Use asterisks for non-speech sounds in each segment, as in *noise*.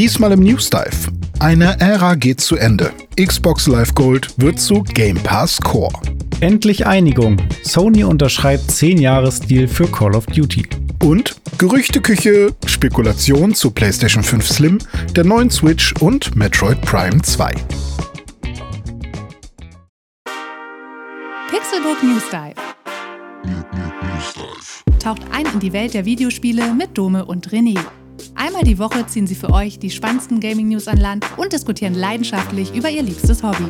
Diesmal im News Dive. Eine Ära geht zu Ende. Xbox Live Gold wird zu Game Pass Core. Endlich Einigung. Sony unterschreibt 10 Jahres Deal für Call of Duty. Und Gerüchteküche, Spekulation zu PlayStation 5 Slim, der neuen Switch und Metroid Prime 2. Pixelbook News Dive. Taucht ein in die Welt der Videospiele mit Dome und René. Einmal die Woche ziehen sie für euch die spannendsten Gaming-News an Land und diskutieren leidenschaftlich über ihr liebstes Hobby.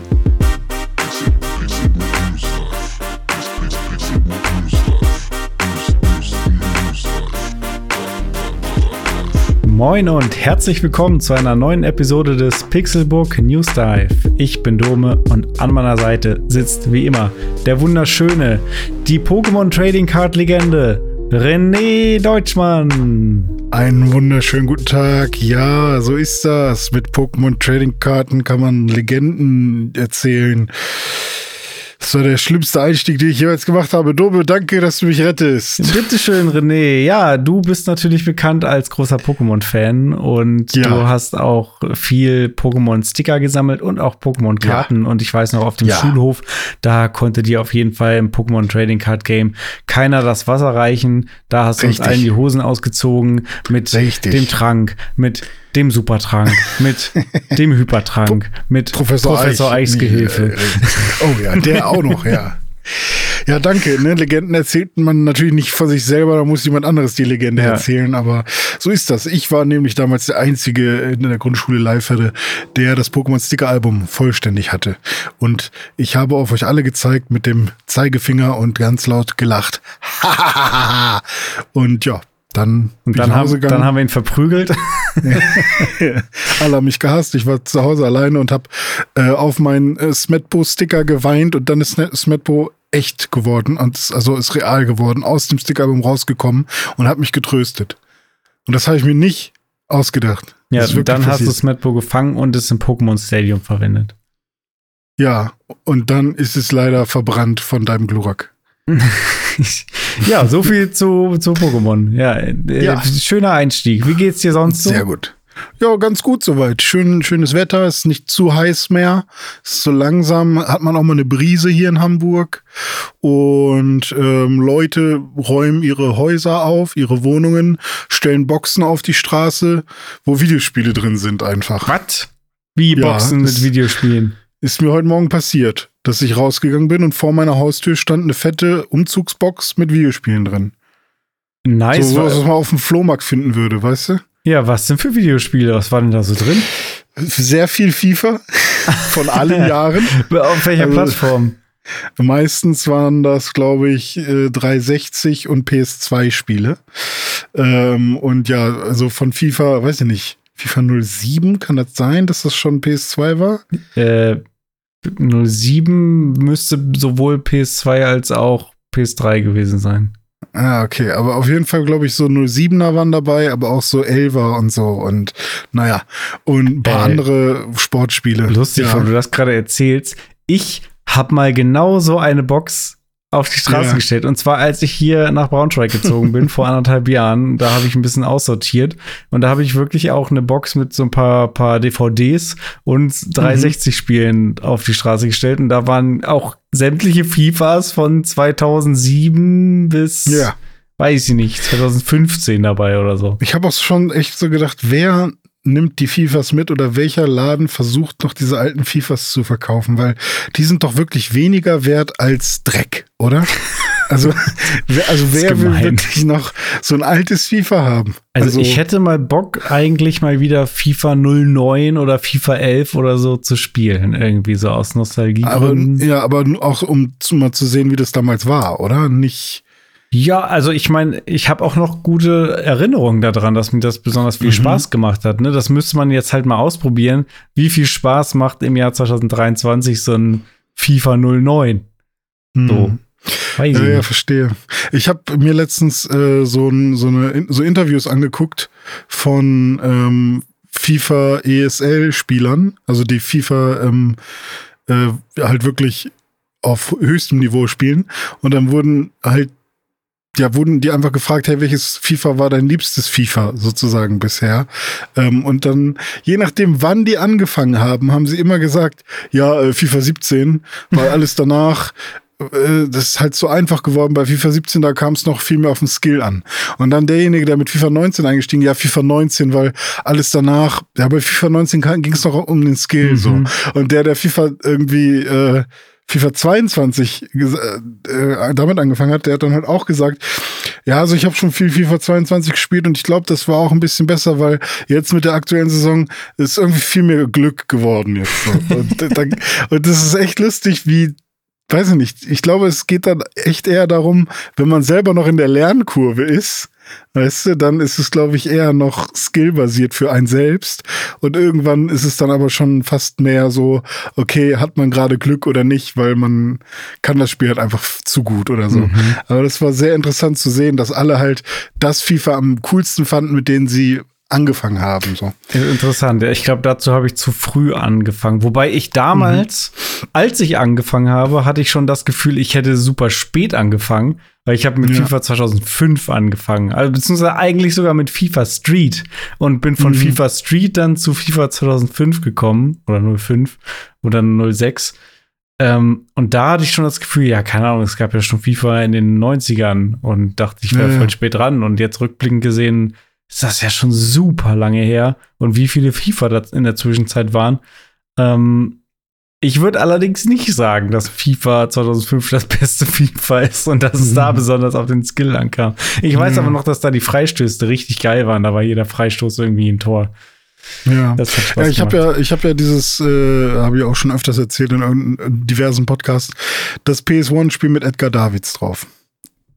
Moin und herzlich willkommen zu einer neuen Episode des Pixelbook News Dive. Ich bin Dome und an meiner Seite sitzt wie immer der wunderschöne, die Pokémon Trading Card Legende, René Deutschmann. Einen wunderschönen guten Tag. Ja, so ist das. Mit Pokémon Trading Karten kann man Legenden erzählen. Das war der schlimmste Einstieg, den ich jeweils gemacht habe. Dobe, danke, dass du mich rettest. Bitteschön, René. Ja, du bist natürlich bekannt als großer Pokémon-Fan und ja. du hast auch viel Pokémon-Sticker gesammelt und auch Pokémon-Karten. Ja. Und ich weiß noch, auf dem ja. Schulhof, da konnte dir auf jeden Fall im Pokémon Trading Card Game keiner das Wasser reichen. Da hast du uns allen die Hosen ausgezogen mit Richtig. dem Trank, mit dem Supertrank, mit *laughs* dem Hypertrank, mit Professor, Professor Eich, Eichsgehilfe. Äh, oh ja, der auch noch, ja. Ja, danke. Ne? Legenden erzählt man natürlich nicht von sich selber, da muss jemand anderes die Legende ja. erzählen. Aber so ist das. Ich war nämlich damals der Einzige in der Grundschule live hatte, der das Pokémon Sticker Album vollständig hatte. Und ich habe auf euch alle gezeigt mit dem Zeigefinger und ganz laut gelacht. *laughs* und ja, dann und dann haben, dann haben wir ihn verprügelt. *laughs* *laughs* Alle haben mich gehasst. Ich war zu Hause alleine und habe äh, auf meinen äh, Smetbo-Sticker geweint und dann ist Smetbo echt geworden und ist, also ist real geworden, aus dem Stickerbum rausgekommen und hat mich getröstet. Und das habe ich mir nicht ausgedacht. Ja, und dann passiert. hast du Smetbo gefangen und es im Pokémon Stadium verwendet. Ja, und dann ist es leider verbrannt von deinem Glurak. *laughs* ja, so viel zu, zu Pokémon. Ja, äh, ja, schöner Einstieg. Wie geht's dir sonst so? Sehr gut. Ja, ganz gut soweit. Schön, schönes Wetter, ist nicht zu heiß mehr. Ist so langsam, hat man auch mal eine Brise hier in Hamburg. Und ähm, Leute räumen ihre Häuser auf, ihre Wohnungen, stellen Boxen auf die Straße, wo Videospiele drin sind einfach. Was? Wie Boxen ja, mit Videospielen? Ist mir heute Morgen passiert dass ich rausgegangen bin und vor meiner Haustür stand eine fette Umzugsbox mit Videospielen drin. Nice. So, was man auf dem Flohmarkt finden würde, weißt du? Ja, was denn für Videospiele? Was war denn da so drin? Sehr viel FIFA *laughs* von allen Jahren. auf welcher also, Plattform? Meistens waren das, glaube ich, 360 äh, und PS2-Spiele. Ähm, und ja, also von FIFA, weiß ich nicht, FIFA 07, kann das sein, dass das schon PS2 war? Äh, 07 müsste sowohl PS2 als auch PS3 gewesen sein. Ah, okay, aber auf jeden Fall, glaube ich, so 07er waren dabei, aber auch so 11er und so und naja, und ein paar äh, andere Sportspiele. Lustig, ja. weil du das gerade erzählst. Ich habe mal genau so eine Box auf die Straße ja. gestellt. Und zwar, als ich hier nach Braunschweig *laughs* gezogen bin, vor anderthalb Jahren. Da habe ich ein bisschen aussortiert. Und da habe ich wirklich auch eine Box mit so ein paar, paar DVDs und 360-Spielen mhm. auf die Straße gestellt. Und da waren auch sämtliche FIFAs von 2007 bis, ja. weiß ich nicht, 2015 dabei oder so. Ich habe auch schon echt so gedacht, wer nimmt die FIFAs mit oder welcher Laden versucht noch diese alten FIFAs zu verkaufen, weil die sind doch wirklich weniger wert als Dreck, oder? Also, *laughs* also wer will wirklich noch so ein altes FIFA haben? Also, also, ich hätte mal Bock, eigentlich mal wieder FIFA 09 oder FIFA 11 oder so zu spielen, irgendwie so aus Nostalgie. Aber, ja, aber auch um zu, mal zu sehen, wie das damals war, oder? Nicht ja, also ich meine, ich habe auch noch gute Erinnerungen daran, dass mir das besonders viel mhm. Spaß gemacht hat. Ne? Das müsste man jetzt halt mal ausprobieren, wie viel Spaß macht im Jahr 2023 so ein FIFA 09. Mhm. So. Weiß ja, ja, verstehe. Ich habe mir letztens äh, so, so, eine, so Interviews angeguckt von ähm, FIFA ESL-Spielern, also die FIFA ähm, äh, halt wirklich auf höchstem Niveau spielen. Und dann wurden halt ja, wurden die einfach gefragt, hey, welches FIFA war dein liebstes FIFA sozusagen bisher? Ähm, und dann, je nachdem, wann die angefangen haben, haben sie immer gesagt, ja, äh, FIFA 17, weil *laughs* alles danach äh, das ist halt so einfach geworden. Bei FIFA 17, da kam es noch viel mehr auf den Skill an. Und dann derjenige, der mit FIFA 19 eingestiegen, ja, FIFA 19, weil alles danach, ja, bei FIFA 19 ging es noch um den Skill, mhm. so. Und der, der FIFA irgendwie, äh, FIFA 22 äh, äh, damit angefangen hat, der hat dann halt auch gesagt, ja, also ich habe schon viel FIFA 22 gespielt und ich glaube, das war auch ein bisschen besser, weil jetzt mit der aktuellen Saison ist irgendwie viel mehr Glück geworden jetzt. *laughs* Und, und das ist echt lustig, wie weiß ich nicht, ich glaube, es geht dann echt eher darum, wenn man selber noch in der Lernkurve ist, weißt du, dann ist es, glaube ich, eher noch skillbasiert für einen selbst. Und irgendwann ist es dann aber schon fast mehr so, okay, hat man gerade Glück oder nicht, weil man kann das Spiel halt einfach zu gut oder so. Mhm. Aber das war sehr interessant zu sehen, dass alle halt das FIFA am coolsten fanden, mit denen sie angefangen haben. So. Interessant. Ich glaube, dazu habe ich zu früh angefangen. Wobei ich damals, mhm. als ich angefangen habe, hatte ich schon das Gefühl, ich hätte super spät angefangen, weil ich habe mit ja. FIFA 2005 angefangen. Also beziehungsweise eigentlich sogar mit FIFA Street und bin von mhm. FIFA Street dann zu FIFA 2005 gekommen oder 05 oder 06. Ähm, und da hatte ich schon das Gefühl, ja, keine Ahnung, es gab ja schon FIFA in den 90ern und dachte, ich wäre ja, voll spät dran. Und jetzt rückblickend gesehen, ist das ja schon super lange her und wie viele FIFA in der Zwischenzeit waren. Ähm, ich würde allerdings nicht sagen, dass FIFA 2005 das beste FIFA ist und dass es mhm. da besonders auf den Skill ankam. Ich weiß mhm. aber noch, dass da die Freistöße richtig geil waren. Da war jeder Freistoß irgendwie ein Tor. Ja, ja ich habe ja, ich habe ja dieses, äh, habe ich auch schon öfters erzählt in, in diversen Podcasts, das PS1-Spiel mit Edgar Davids drauf.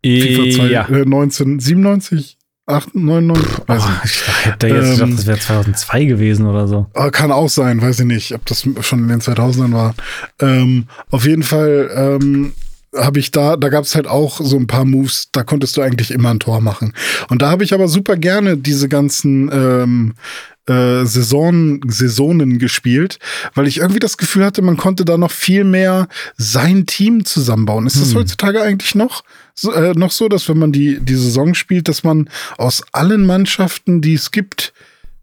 E FIFA 2, ja. äh, 1997, 99? Oh, ich hätte jetzt ähm, gedacht, das wäre 2002 gewesen oder so. Ah, kann auch sein, weiß ich nicht, ob das schon in den 2000ern war. Ähm, auf jeden Fall ähm, habe ich da, da gab es halt auch so ein paar Moves, da konntest du eigentlich immer ein Tor machen. Und da habe ich aber super gerne diese ganzen ähm, äh, Saison, Saisonen gespielt, weil ich irgendwie das Gefühl hatte, man konnte da noch viel mehr sein Team zusammenbauen. Ist das hm. heutzutage eigentlich noch so, äh, noch so, dass wenn man die, die Saison spielt, dass man aus allen Mannschaften, die es gibt,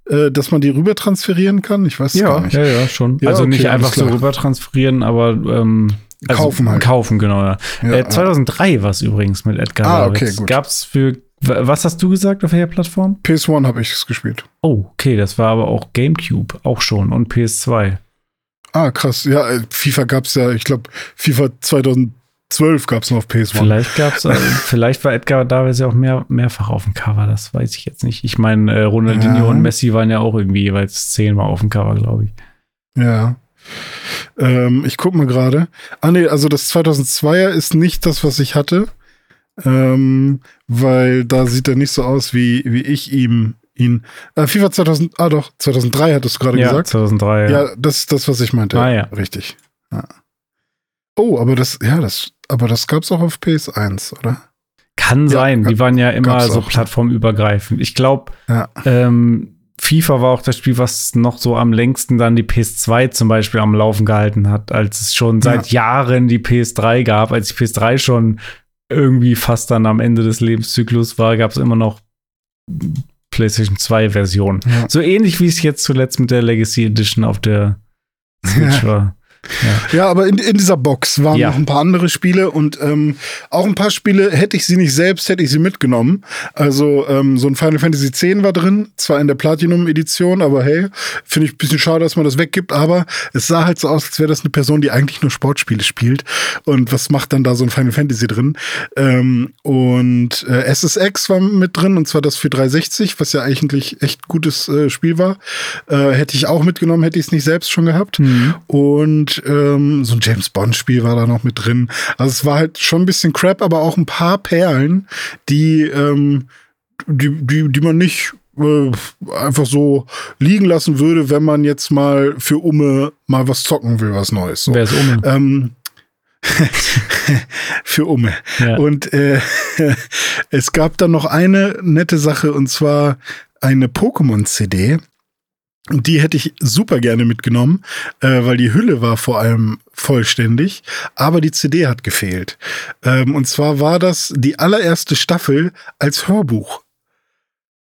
äh, dass man die rüber transferieren kann? Ich weiß ja, gar nicht. Ja, ja, schon. Ja, also okay, nicht einfach so rüber transferieren, aber ähm, also kaufen halt. Kaufen, genau. Ja. ja äh, 2003 war es übrigens mit Edgar. Ah, okay, gut. Gab's für was hast du gesagt auf welcher Plattform? PS1 habe ich es gespielt. Oh, okay, das war aber auch GameCube auch schon und PS2. Ah, krass. Ja, äh, FIFA gab es ja, ich glaube, FIFA 2012 gab es noch auf PS1. Vielleicht gab's, äh, *laughs* vielleicht war Edgar Davids ja auch mehr, mehrfach auf dem Cover, das weiß ich jetzt nicht. Ich meine, äh, Ronaldinho ja. und Messi waren ja auch irgendwie jeweils zehnmal auf dem Cover, glaube ich. Ja. Ähm, ich guck mal gerade. Ah, nee, also das 2002er ist nicht das, was ich hatte. Ähm, weil da sieht er nicht so aus, wie, wie ich ihm ihn. Äh, FIFA 2000, ah doch, 2003 hattest du gerade ja, gesagt. 2003, ja. Ja, das ist das, was ich meinte. Ah, ja. Richtig. Ja. Oh, aber das, ja, das, aber das gab's auch auf PS1, oder? Kann sein. Die waren ja immer so plattformübergreifend. Ich glaube, ja. ähm, FIFA war auch das Spiel, was noch so am längsten dann die PS2 zum Beispiel am Laufen gehalten hat, als es schon seit ja. Jahren die PS3 gab, als die PS3 schon irgendwie fast dann am Ende des Lebenszyklus war, gab es immer noch PlayStation 2 Version. Ja. So ähnlich wie es jetzt zuletzt mit der Legacy Edition auf der *laughs* Switch war. Ja. ja, aber in, in dieser Box waren ja. noch ein paar andere Spiele und ähm, auch ein paar Spiele, hätte ich sie nicht selbst, hätte ich sie mitgenommen. Also ähm, so ein Final Fantasy X war drin, zwar in der Platinum-Edition, aber hey, finde ich ein bisschen schade, dass man das weggibt, aber es sah halt so aus, als wäre das eine Person, die eigentlich nur Sportspiele spielt. Und was macht dann da so ein Final Fantasy drin? Ähm, und äh, SSX war mit drin, und zwar das für 360, was ja eigentlich echt gutes äh, Spiel war. Äh, hätte ich auch mitgenommen, hätte ich es nicht selbst schon gehabt. Mhm. Und ähm, so ein James Bond-Spiel war da noch mit drin. Also es war halt schon ein bisschen Crap, aber auch ein paar Perlen, die, ähm, die, die, die man nicht äh, einfach so liegen lassen würde, wenn man jetzt mal für Umme mal was zocken will, was Neues. So. Wer ist Umme? Ähm, *laughs* für Umme. Ja. Und äh, *laughs* es gab dann noch eine nette Sache und zwar eine Pokémon-CD die hätte ich super gerne mitgenommen, äh, weil die Hülle war vor allem vollständig, aber die CD hat gefehlt. Ähm, und zwar war das die allererste Staffel als Hörbuch.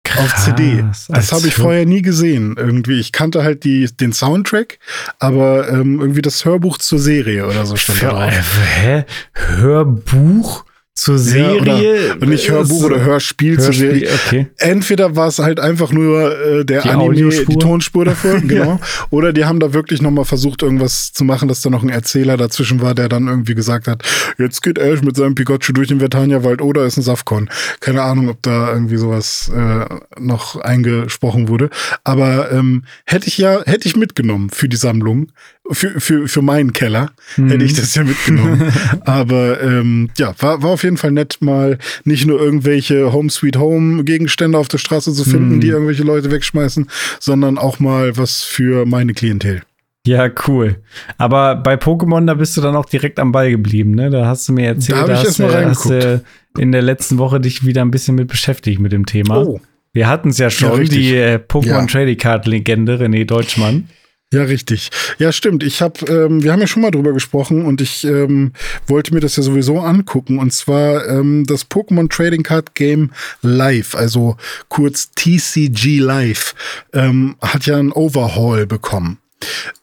Krass, auf CD. Das habe ich vorher nie gesehen. Irgendwie, ich kannte halt die, den Soundtrack, aber ähm, irgendwie das Hörbuch zur Serie oder so stand da drauf. Hä? Hörbuch? Zur Serie. Ja, oder, nicht Hörbuch oder Hörspiel, Hörspiel zur Serie. Okay. Entweder war es halt einfach nur äh, der die Anime, Audiospur. die Tonspur davor, *laughs* genau. ja. Oder die haben da wirklich nochmal versucht, irgendwas zu machen, dass da noch ein Erzähler dazwischen war, der dann irgendwie gesagt hat, jetzt geht Ash mit seinem Pikachu durch den Vertania-Wald oder ist ein Safkon. Keine Ahnung, ob da irgendwie sowas äh, noch eingesprochen wurde. Aber ähm, hätte ich ja, hätte ich mitgenommen für die Sammlung, für, für, für meinen Keller, mhm. hätte ich das ja mitgenommen. *laughs* Aber ähm, ja, war, war auf jeden Fall nett, mal nicht nur irgendwelche Home Sweet Home Gegenstände auf der Straße zu finden, mhm. die irgendwelche Leute wegschmeißen, sondern auch mal was für meine Klientel. Ja, cool. Aber bei Pokémon, da bist du dann auch direkt am Ball geblieben, ne? Da hast du mir erzählt, da, da hast, du, hast du in der letzten Woche dich wieder ein bisschen mit beschäftigt mit dem Thema. Oh. Wir hatten es ja schon, ja, die äh, Pokémon ja. Trading Card Legende René Deutschmann. Ja, richtig. Ja, stimmt. Ich habe, ähm, wir haben ja schon mal drüber gesprochen und ich ähm, wollte mir das ja sowieso angucken. Und zwar ähm, das Pokémon Trading Card Game Live, also kurz TCG Live, ähm, hat ja ein Overhaul bekommen.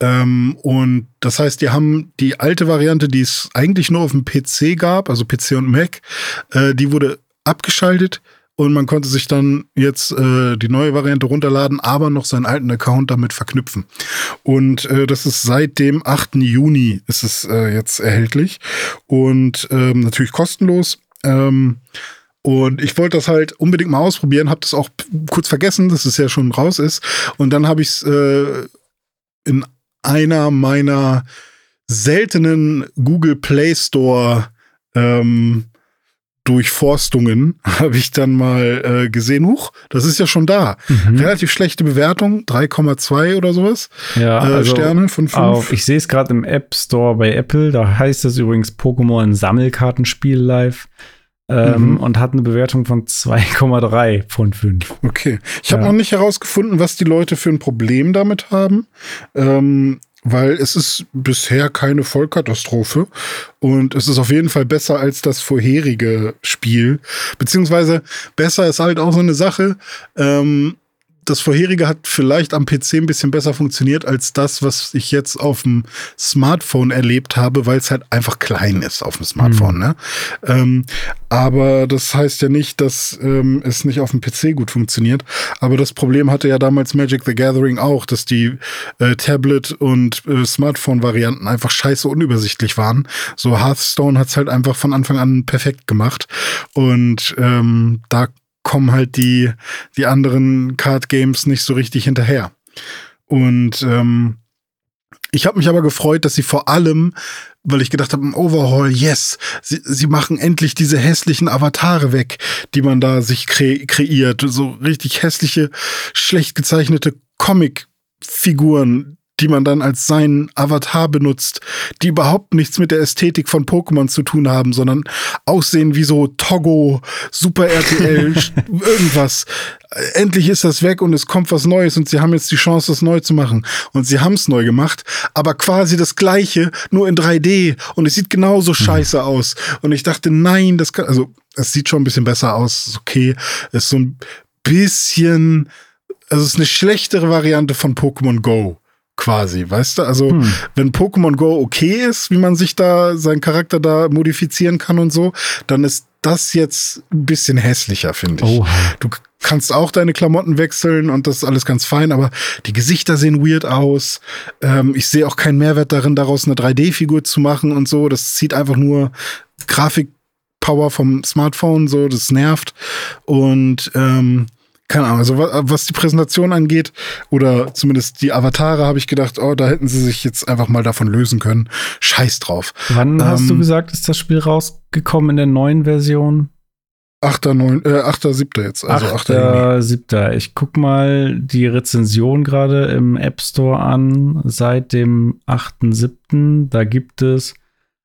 Ähm, und das heißt, die haben die alte Variante, die es eigentlich nur auf dem PC gab, also PC und Mac, äh, die wurde abgeschaltet und man konnte sich dann jetzt äh, die neue Variante runterladen, aber noch seinen alten Account damit verknüpfen. Und äh, das ist seit dem 8. Juni ist es äh, jetzt erhältlich und ähm, natürlich kostenlos. Ähm, und ich wollte das halt unbedingt mal ausprobieren, habe das auch kurz vergessen, dass es ja schon raus ist. Und dann habe ich es äh, in einer meiner seltenen Google Play Store ähm, Durchforstungen *laughs* habe ich dann mal äh, gesehen, huch, das ist ja schon da. Mhm. Relativ schlechte Bewertung, 3,2 oder sowas. Ja, äh, also Sterne von 5. Auf, ich sehe es gerade im App Store bei Apple, da heißt es übrigens Pokémon Sammelkartenspiel live. Ähm, mhm. und hat eine Bewertung von 2,3 von 5. Okay. Ich habe ja. noch nicht herausgefunden, was die Leute für ein Problem damit haben. Ähm, weil es ist bisher keine Vollkatastrophe und es ist auf jeden Fall besser als das vorherige Spiel. Beziehungsweise besser ist halt auch so eine Sache. Ähm, das vorherige hat vielleicht am PC ein bisschen besser funktioniert als das, was ich jetzt auf dem Smartphone erlebt habe, weil es halt einfach klein ist auf dem Smartphone. Mhm. Ne? Ähm, aber das heißt ja nicht, dass ähm, es nicht auf dem PC gut funktioniert. Aber das Problem hatte ja damals Magic the Gathering auch, dass die äh, Tablet- und äh, Smartphone-Varianten einfach scheiße unübersichtlich waren. So Hearthstone hat es halt einfach von Anfang an perfekt gemacht. Und ähm, da kommen halt die, die anderen Card Games nicht so richtig hinterher. Und ähm, ich habe mich aber gefreut, dass sie vor allem, weil ich gedacht habe, Overhaul, yes, sie, sie machen endlich diese hässlichen Avatare weg, die man da sich kre kreiert. So richtig hässliche, schlecht gezeichnete Comic-Figuren, die man dann als seinen Avatar benutzt, die überhaupt nichts mit der Ästhetik von Pokémon zu tun haben, sondern aussehen wie so Togo, Super RTL, *laughs* irgendwas. Endlich ist das weg und es kommt was Neues und sie haben jetzt die Chance, das neu zu machen. Und sie haben es neu gemacht, aber quasi das gleiche, nur in 3D und es sieht genauso mhm. scheiße aus. Und ich dachte, nein, das kann, also es sieht schon ein bisschen besser aus, ist okay, ist so ein bisschen, also es ist eine schlechtere Variante von Pokémon Go quasi, weißt du? Also, hm. wenn Pokémon Go okay ist, wie man sich da, seinen Charakter da modifizieren kann und so, dann ist das jetzt ein bisschen hässlicher, finde ich. Oh. Du kannst auch deine Klamotten wechseln und das ist alles ganz fein, aber die Gesichter sehen weird aus. Ähm, ich sehe auch keinen Mehrwert darin, daraus eine 3D-Figur zu machen und so. Das zieht einfach nur Grafikpower vom Smartphone, so, das nervt. Und ähm, keine Ahnung, also was die Präsentation angeht oder zumindest die Avatare, habe ich gedacht, oh, da hätten sie sich jetzt einfach mal davon lösen können. Scheiß drauf. Wann ähm, hast du gesagt, ist das Spiel rausgekommen in der neuen Version? 8. 9, äh, 8. 7. jetzt, also 8. 8. 7. Ich guck mal die Rezension gerade im App Store an seit dem 8.7. Da gibt es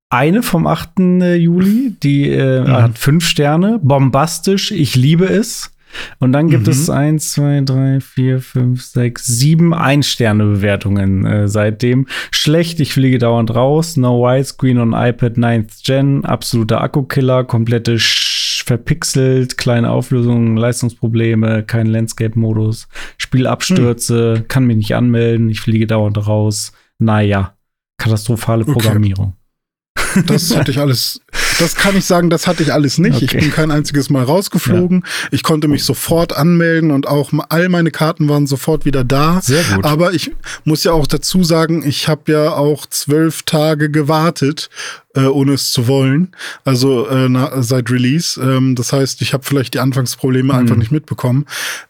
eine vom 8. Juli, die äh, mhm. hat fünf Sterne, bombastisch, ich liebe es. Und dann gibt mhm. es eins, zwei, drei, vier, fünf, sechs, sieben Ein-Sterne-Bewertungen äh, seitdem. Schlecht, ich fliege dauernd raus. No Widescreen on iPad 9th Gen. Absoluter Akkukiller. Komplette Sch verpixelt. Kleine Auflösungen, Leistungsprobleme. Kein Landscape-Modus. Spielabstürze. Hm. Kann mich nicht anmelden. Ich fliege dauernd raus. Naja. Katastrophale Programmierung. Das hatte ich alles das kann ich sagen, das hatte ich alles nicht. Okay. Ich bin kein einziges Mal rausgeflogen. Ja. Ich konnte mich sofort anmelden und auch all meine Karten waren sofort wieder da. Sehr gut. Aber ich muss ja auch dazu sagen, ich habe ja auch zwölf Tage gewartet, äh, ohne es zu wollen. Also äh, na, seit Release. Ähm, das heißt, ich habe vielleicht die Anfangsprobleme mhm. einfach nicht mitbekommen,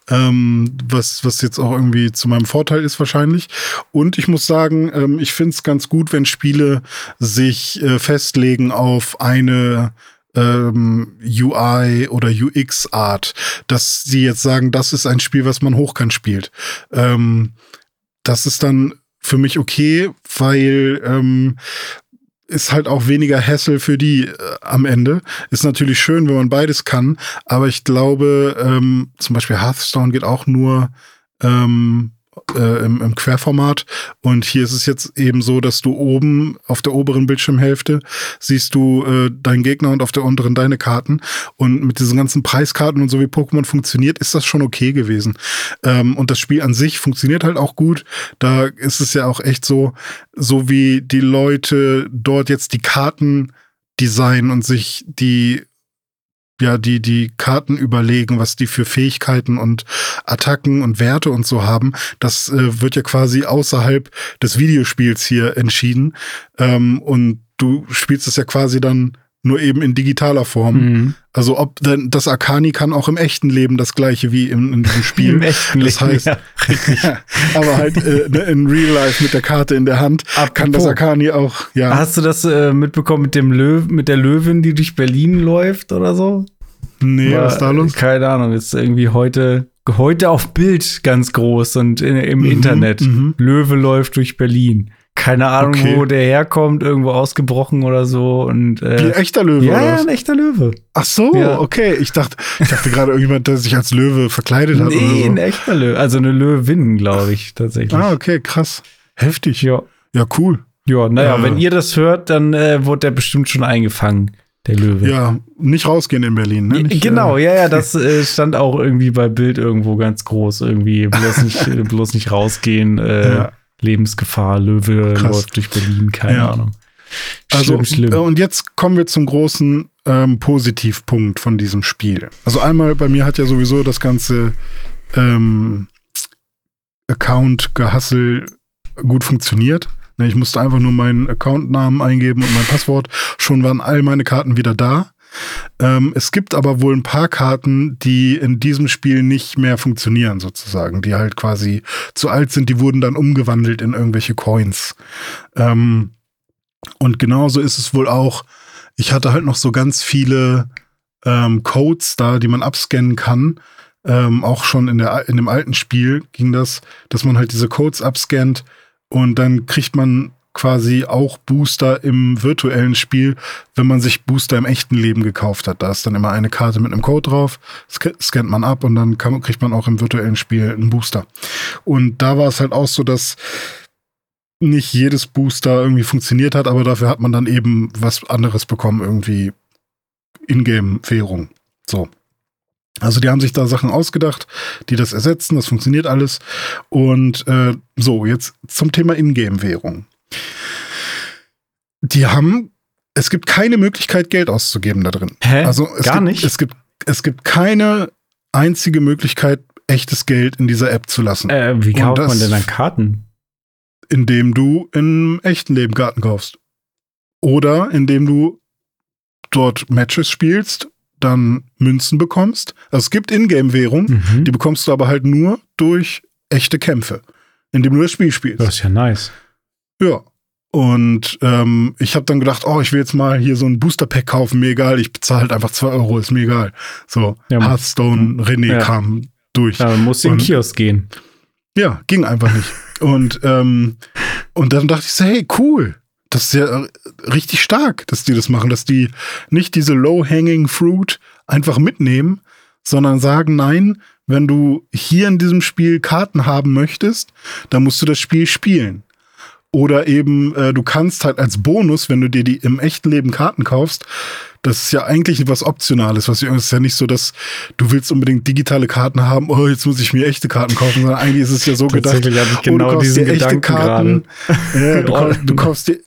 ähm, was, was jetzt auch irgendwie zu meinem Vorteil ist wahrscheinlich. Und ich muss sagen, ähm, ich finde es ganz gut, wenn Spiele sich äh, festlegen auf eine ähm, UI oder UX-Art, dass sie jetzt sagen, das ist ein Spiel, was man hochkant spielt. Ähm, das ist dann für mich okay, weil ähm, ist halt auch weniger Hassel für die äh, am Ende. Ist natürlich schön, wenn man beides kann, aber ich glaube, ähm, zum Beispiel Hearthstone geht auch nur ähm, äh, im, im Querformat. Und hier ist es jetzt eben so, dass du oben auf der oberen Bildschirmhälfte siehst du äh, deinen Gegner und auf der unteren deine Karten. Und mit diesen ganzen Preiskarten und so wie Pokémon funktioniert, ist das schon okay gewesen. Ähm, und das Spiel an sich funktioniert halt auch gut. Da ist es ja auch echt so, so wie die Leute dort jetzt die Karten designen und sich die ja, die, die Karten überlegen, was die für Fähigkeiten und Attacken und Werte und so haben. Das äh, wird ja quasi außerhalb des Videospiels hier entschieden. Ähm, und du spielst es ja quasi dann nur eben in digitaler Form. Mhm. Also ob denn das Arcani kann auch im echten Leben das gleiche wie in, in diesem *laughs* Spiel. Im echten das Leben. Heißt, ja, *laughs* aber halt äh, ne, in Real Life mit der Karte in der Hand Apropos, kann das Arcani auch. Ja. Hast du das äh, mitbekommen mit dem Löw mit der Löwin, die durch Berlin läuft oder so? Nee, War, was ist da los? Keine Ahnung, ist irgendwie heute heute auf Bild ganz groß und in, im mhm, Internet. Mhm. Löwe läuft durch Berlin keine Ahnung, okay. wo der herkommt, irgendwo ausgebrochen oder so. Und, äh, Wie ein echter Löwe, ja, oder? Ja, ein echter Löwe. Ach so, ja. okay. Ich dachte, ich dachte gerade irgendjemand, der sich als Löwe verkleidet hat. Nee, oder so. ein echter Löwe. Also eine Löwin, glaube ich, tatsächlich. Ah, okay, krass. Heftig. Ja. Ja, cool. Ja, naja, ja. wenn ihr das hört, dann äh, wurde der bestimmt schon eingefangen. Der Löwe. Ja, nicht rausgehen in Berlin. Ne? Nicht, genau, äh, ja, ja, das *laughs* äh, stand auch irgendwie bei Bild irgendwo ganz groß. Irgendwie bloß nicht, bloß nicht rausgehen. Äh, ja. Lebensgefahr, Löwe Krass. läuft durch Berlin, keine ja. Ahnung. Schlimm, also, schlimm. und jetzt kommen wir zum großen ähm, Positivpunkt von diesem Spiel. Also einmal, bei mir hat ja sowieso das ganze ähm, Account-Gehassel gut funktioniert. Ne, ich musste einfach nur meinen Accountnamen eingeben und mein Passwort. Schon waren all meine Karten wieder da. Ähm, es gibt aber wohl ein paar Karten, die in diesem Spiel nicht mehr funktionieren, sozusagen, die halt quasi zu alt sind, die wurden dann umgewandelt in irgendwelche Coins. Ähm, und genauso ist es wohl auch, ich hatte halt noch so ganz viele ähm, Codes da, die man abscannen kann. Ähm, auch schon in, der, in dem alten Spiel ging das, dass man halt diese Codes abscannt und dann kriegt man quasi auch Booster im virtuellen Spiel, wenn man sich Booster im echten Leben gekauft hat. Da ist dann immer eine Karte mit einem Code drauf, scannt man ab und dann kann, kriegt man auch im virtuellen Spiel einen Booster. Und da war es halt auch so, dass nicht jedes Booster irgendwie funktioniert hat, aber dafür hat man dann eben was anderes bekommen, irgendwie Ingame-Währung. So. Also die haben sich da Sachen ausgedacht, die das ersetzen, das funktioniert alles. Und äh, so, jetzt zum Thema Ingame-Währung. Die haben, es gibt keine Möglichkeit, Geld auszugeben da drin. Hä? Also es Gar gibt, nicht? Es gibt, es gibt keine einzige Möglichkeit, echtes Geld in dieser App zu lassen. Äh, wie kauft man denn dann Karten? Indem du im echten Leben Karten kaufst. Oder indem du dort Matches spielst, dann Münzen bekommst. Also es gibt Ingame-Währung, mhm. die bekommst du aber halt nur durch echte Kämpfe, indem du das Spiel spielst. Das ist ja nice. Ja. Und ähm, ich habe dann gedacht, oh, ich will jetzt mal hier so ein Booster-Pack kaufen, mir egal, ich bezahle halt einfach zwei Euro, ist mir egal. So, ja, Hearthstone, René ja. kam durch. Ja, muss in den Kiosk gehen. Ja, ging einfach nicht. und, ähm, und dann dachte ich so, hey, cool. Das ist ja richtig stark, dass die das machen, dass die nicht diese low-hanging fruit einfach mitnehmen, sondern sagen, nein, wenn du hier in diesem Spiel Karten haben möchtest, dann musst du das Spiel spielen. Oder eben, äh, du kannst halt als Bonus, wenn du dir die im echten Leben Karten kaufst, das ist ja eigentlich was Optionales. Was ist ja nicht so, dass du willst unbedingt digitale Karten haben, oh, jetzt muss ich mir echte Karten kaufen, sondern eigentlich ist es ja so gedacht, ich genau oh, du kaufst diesen dir echte Gedanken Karten. Ja, du, *laughs* kaufst, du kaufst dir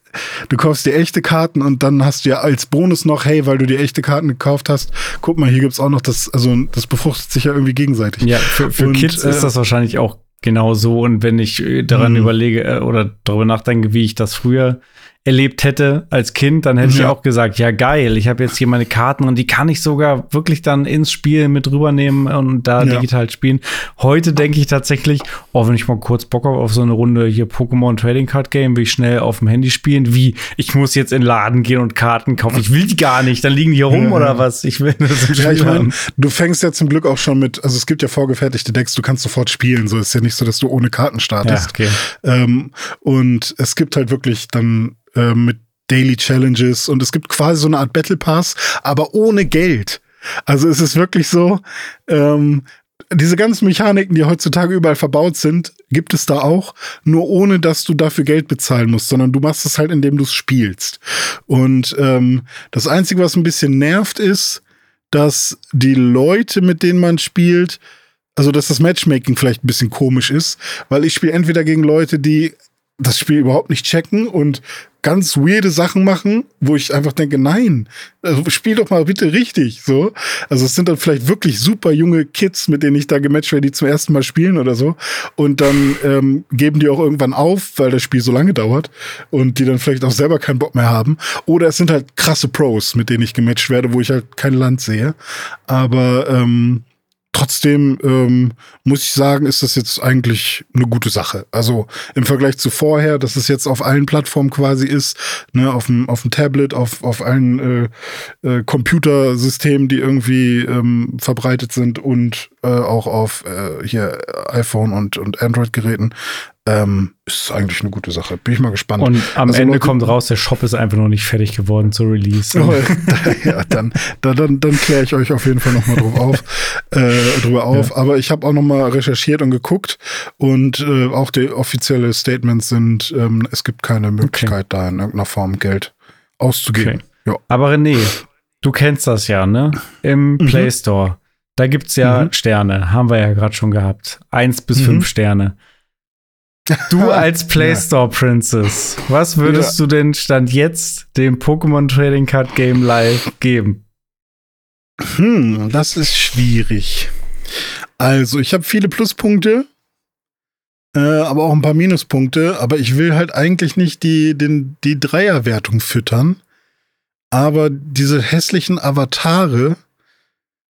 Du kaufst dir echte Karten und dann hast du ja als Bonus noch, hey, weil du dir echte Karten gekauft hast, guck mal, hier gibt's auch noch das, also das befruchtet sich ja irgendwie gegenseitig. Ja, für, für Und, Kids ist äh, das wahrscheinlich auch genau so. Und wenn ich äh, daran Mhm. überlege äh, oder darüber nachdenke, wie ich das früher erlebt hätte als Kind, dann hätte ich Ja. auch gesagt, ja geil, ich habe jetzt hier meine Karten und die kann ich sogar wirklich dann ins Spiel mit rübernehmen und da Ja. digital spielen. Heute denke ich tatsächlich, oh, wenn ich mal kurz Bock habe auf so eine Runde hier Pokémon Trading Card Game, will ich schnell auf dem Handy spielen. Wie, ich muss jetzt in den Laden gehen und Karten kaufen. Ich will die gar nicht, dann liegen die hier rum Ja. oder was? Ich will das im Ja, ich Spiel haben. du fängst ja zum Glück auch schon mit, also es gibt ja vorgefertigte Decks, du kannst sofort spielen, so ist ja nicht so, dass du ohne Karten startest. okay. Ähm, und es gibt halt wirklich dann äh, mit Daily Challenges und es gibt quasi so eine Art Battle Pass, aber ohne Geld. Also es ist wirklich so, ähm, diese ganzen Mechaniken, die heutzutage überall verbaut sind, gibt es da auch, nur ohne dass du dafür Geld bezahlen musst, sondern du machst es halt, indem du es spielst. Und ähm, das Einzige, was ein bisschen nervt, ist, dass die Leute, mit denen man spielt, also dass das Matchmaking vielleicht ein bisschen komisch ist, weil ich spiele entweder gegen Leute, die das Spiel überhaupt nicht checken und ganz weirde Sachen machen, wo ich einfach denke, nein, also spiel doch mal bitte richtig, so. Also es sind dann vielleicht wirklich super junge Kids, mit denen ich da gematcht werde, die zum ersten Mal spielen oder so. Und dann ähm, geben die auch irgendwann auf, weil das Spiel so lange dauert und die dann vielleicht auch selber keinen Bock mehr haben. Oder es sind halt krasse Pros, mit denen ich gematcht werde, wo ich halt kein Land sehe. Aber ähm, trotzdem ähm, muss ich sagen, ist das jetzt eigentlich eine gute Sache. Also im Vergleich zu vorher, dass es jetzt auf allen Plattformen quasi ist, ne, auf dem, auf dem Tablet, auf, auf allen äh, äh, Computersystemen, die irgendwie ähm, verbreitet sind und äh, auch auf äh, hier iPhone und, und Android-Geräten, ähm, ist eigentlich eine gute Sache. Bin ich mal gespannt. Und am Also Ende Leute- kommt raus, der Shop ist einfach noch nicht fertig geworden zur Release. Oh, *laughs* ja, dann, dann, dann, dann kläre ich euch auf jeden Fall nochmal drauf auf, äh, drüber auf. Aber ich habe auch nochmal recherchiert und geguckt und äh, auch die offizielle Statements sind, ähm, es gibt keine Möglichkeit, da in irgendeiner Form Geld auszugeben. Ja. Aber René, du kennst das ja, ne? Im Mhm. Play Store. Da gibt's ja Mhm. Sterne, haben wir ja gerade schon gehabt. Eins bis Mhm. fünf Sterne. Du als Play Store Princess, was würdest du denn Stand jetzt dem Pokémon Trading Card Game Live geben? Hm, das ist schwierig. Also, ich habe viele Pluspunkte, äh, aber auch ein paar Minuspunkte. Aber ich will halt eigentlich nicht die, den, die Dreierwertung füttern. Aber diese hässlichen Avatare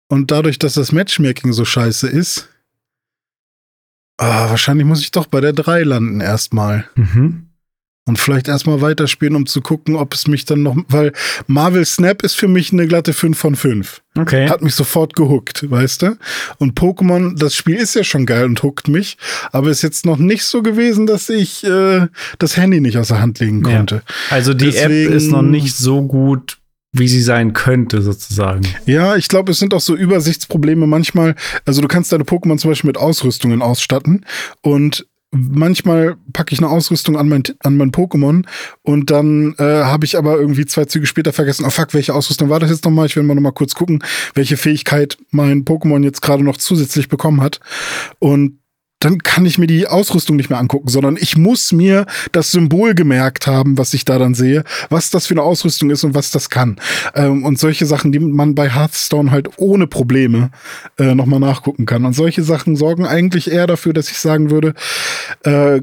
und dadurch, dass das Matchmaking so scheiße ist, ah, wahrscheinlich muss ich doch bei der 3 landen erstmal. Mhm. Und vielleicht erstmal weiterspielen, um zu gucken, ob es mich dann noch. Weil Marvel Snap ist für mich eine glatte 5 von 5 Okay. hat mich sofort gehuckt, weißt du? Und Pokémon, das Spiel ist ja schon geil und huckt mich, aber ist jetzt noch nicht so gewesen, dass ich äh, das Handy nicht aus der Hand legen Ja. konnte. Also die Deswegen- App ist noch nicht so gut, wie sie sein könnte, sozusagen. Ja, ich glaube, es sind auch so Übersichtsprobleme manchmal. Also du kannst deine Pokémon zum Beispiel mit Ausrüstungen ausstatten und manchmal packe ich eine Ausrüstung an mein, an mein Pokémon und dann äh, habe ich aber irgendwie zwei Züge später vergessen, oh fuck, welche Ausrüstung war das jetzt nochmal? Ich will mal nochmal kurz gucken, welche Fähigkeit mein Pokémon jetzt gerade noch zusätzlich bekommen hat. Und dann kann ich mir die Ausrüstung nicht mehr angucken, sondern ich muss mir das Symbol gemerkt haben, was ich da dann sehe, was das für eine Ausrüstung ist und was das kann. Ähm, und solche Sachen, die man bei Hearthstone halt ohne Probleme äh, nochmal nachgucken kann. Und solche Sachen sorgen eigentlich eher dafür, dass ich sagen würde, äh,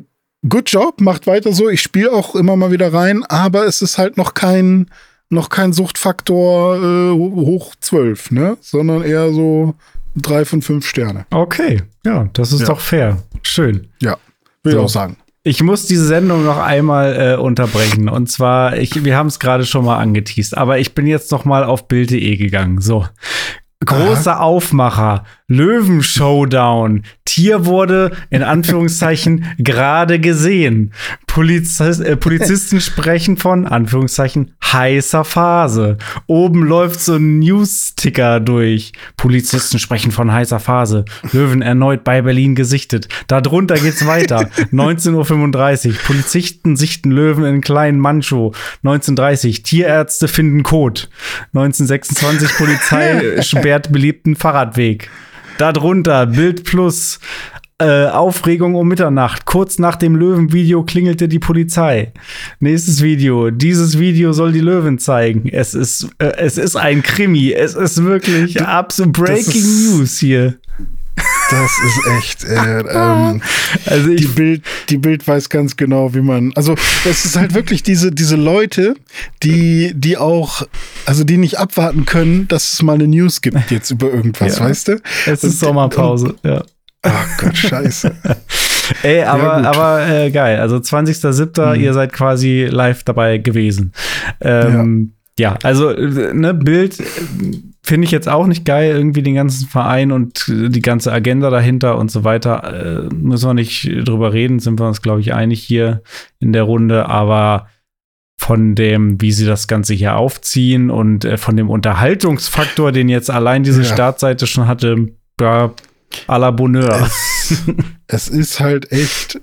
good job, macht weiter so. Ich spiele auch immer mal wieder rein, aber es ist halt noch kein noch kein Suchtfaktor äh, hoch 12, ne? Sondern eher so drei von fünf Sterne. Okay, ja, das ist Ja. doch fair. Schön. Ja, will So. ich auch sagen. Ich muss diese Sendung noch einmal äh, unterbrechen. Und zwar, ich, wir haben es gerade schon mal angeteased, aber ich bin jetzt noch mal auf Bild.de gegangen. So. Großer Aufmacher. Löwen-Showdown. Tier wurde in Anführungszeichen *laughs* gerade gesehen. Polizist, äh, Polizisten *laughs* sprechen von Anführungszeichen heißer Phase. Oben läuft so ein News-Ticker durch. Polizisten sprechen von heißer Phase. Löwen erneut bei Berlin gesichtet. Darunter geht's weiter. *laughs* 19.35 Uhr. Polizisten sichten Löwen in kleinen Mancho. 19.30 Tierärzte finden Kot. 1926 Polizei sperrt beliebten Fahrradweg. Darunter Bild Plus. Äh, Aufregung um Mitternacht. Kurz nach dem Löwenvideo klingelte die Polizei. Nächstes Video. Dieses Video soll die Löwen zeigen. Es ist, äh, es ist ein Krimi. Es ist wirklich absolut Breaking News hier. Das ist echt. Äh, *laughs* ähm, also die Bild, die Bild weiß ganz genau, wie man. Also es ist halt wirklich diese diese Leute, die die auch, also die nicht abwarten können, dass es mal eine News gibt jetzt über irgendwas, ja. weißt du? Es ist und, Sommerpause, und, ja. Ach Gott, scheiße. *laughs* Ey, aber, ja, aber äh, geil. Also 20.07. Mhm. ihr seid quasi live dabei gewesen. Ähm, ja. ja. also ne, Bild finde ich jetzt auch nicht geil, irgendwie den ganzen Verein und die ganze Agenda dahinter und so weiter. Äh, müssen wir nicht drüber reden, sind wir uns, glaube ich, einig hier in der Runde, aber von dem, wie sie das Ganze hier aufziehen und äh, von dem Unterhaltungsfaktor, den jetzt allein diese ja. Startseite schon hatte, ja, à la Bonheur. Es, es ist halt echt,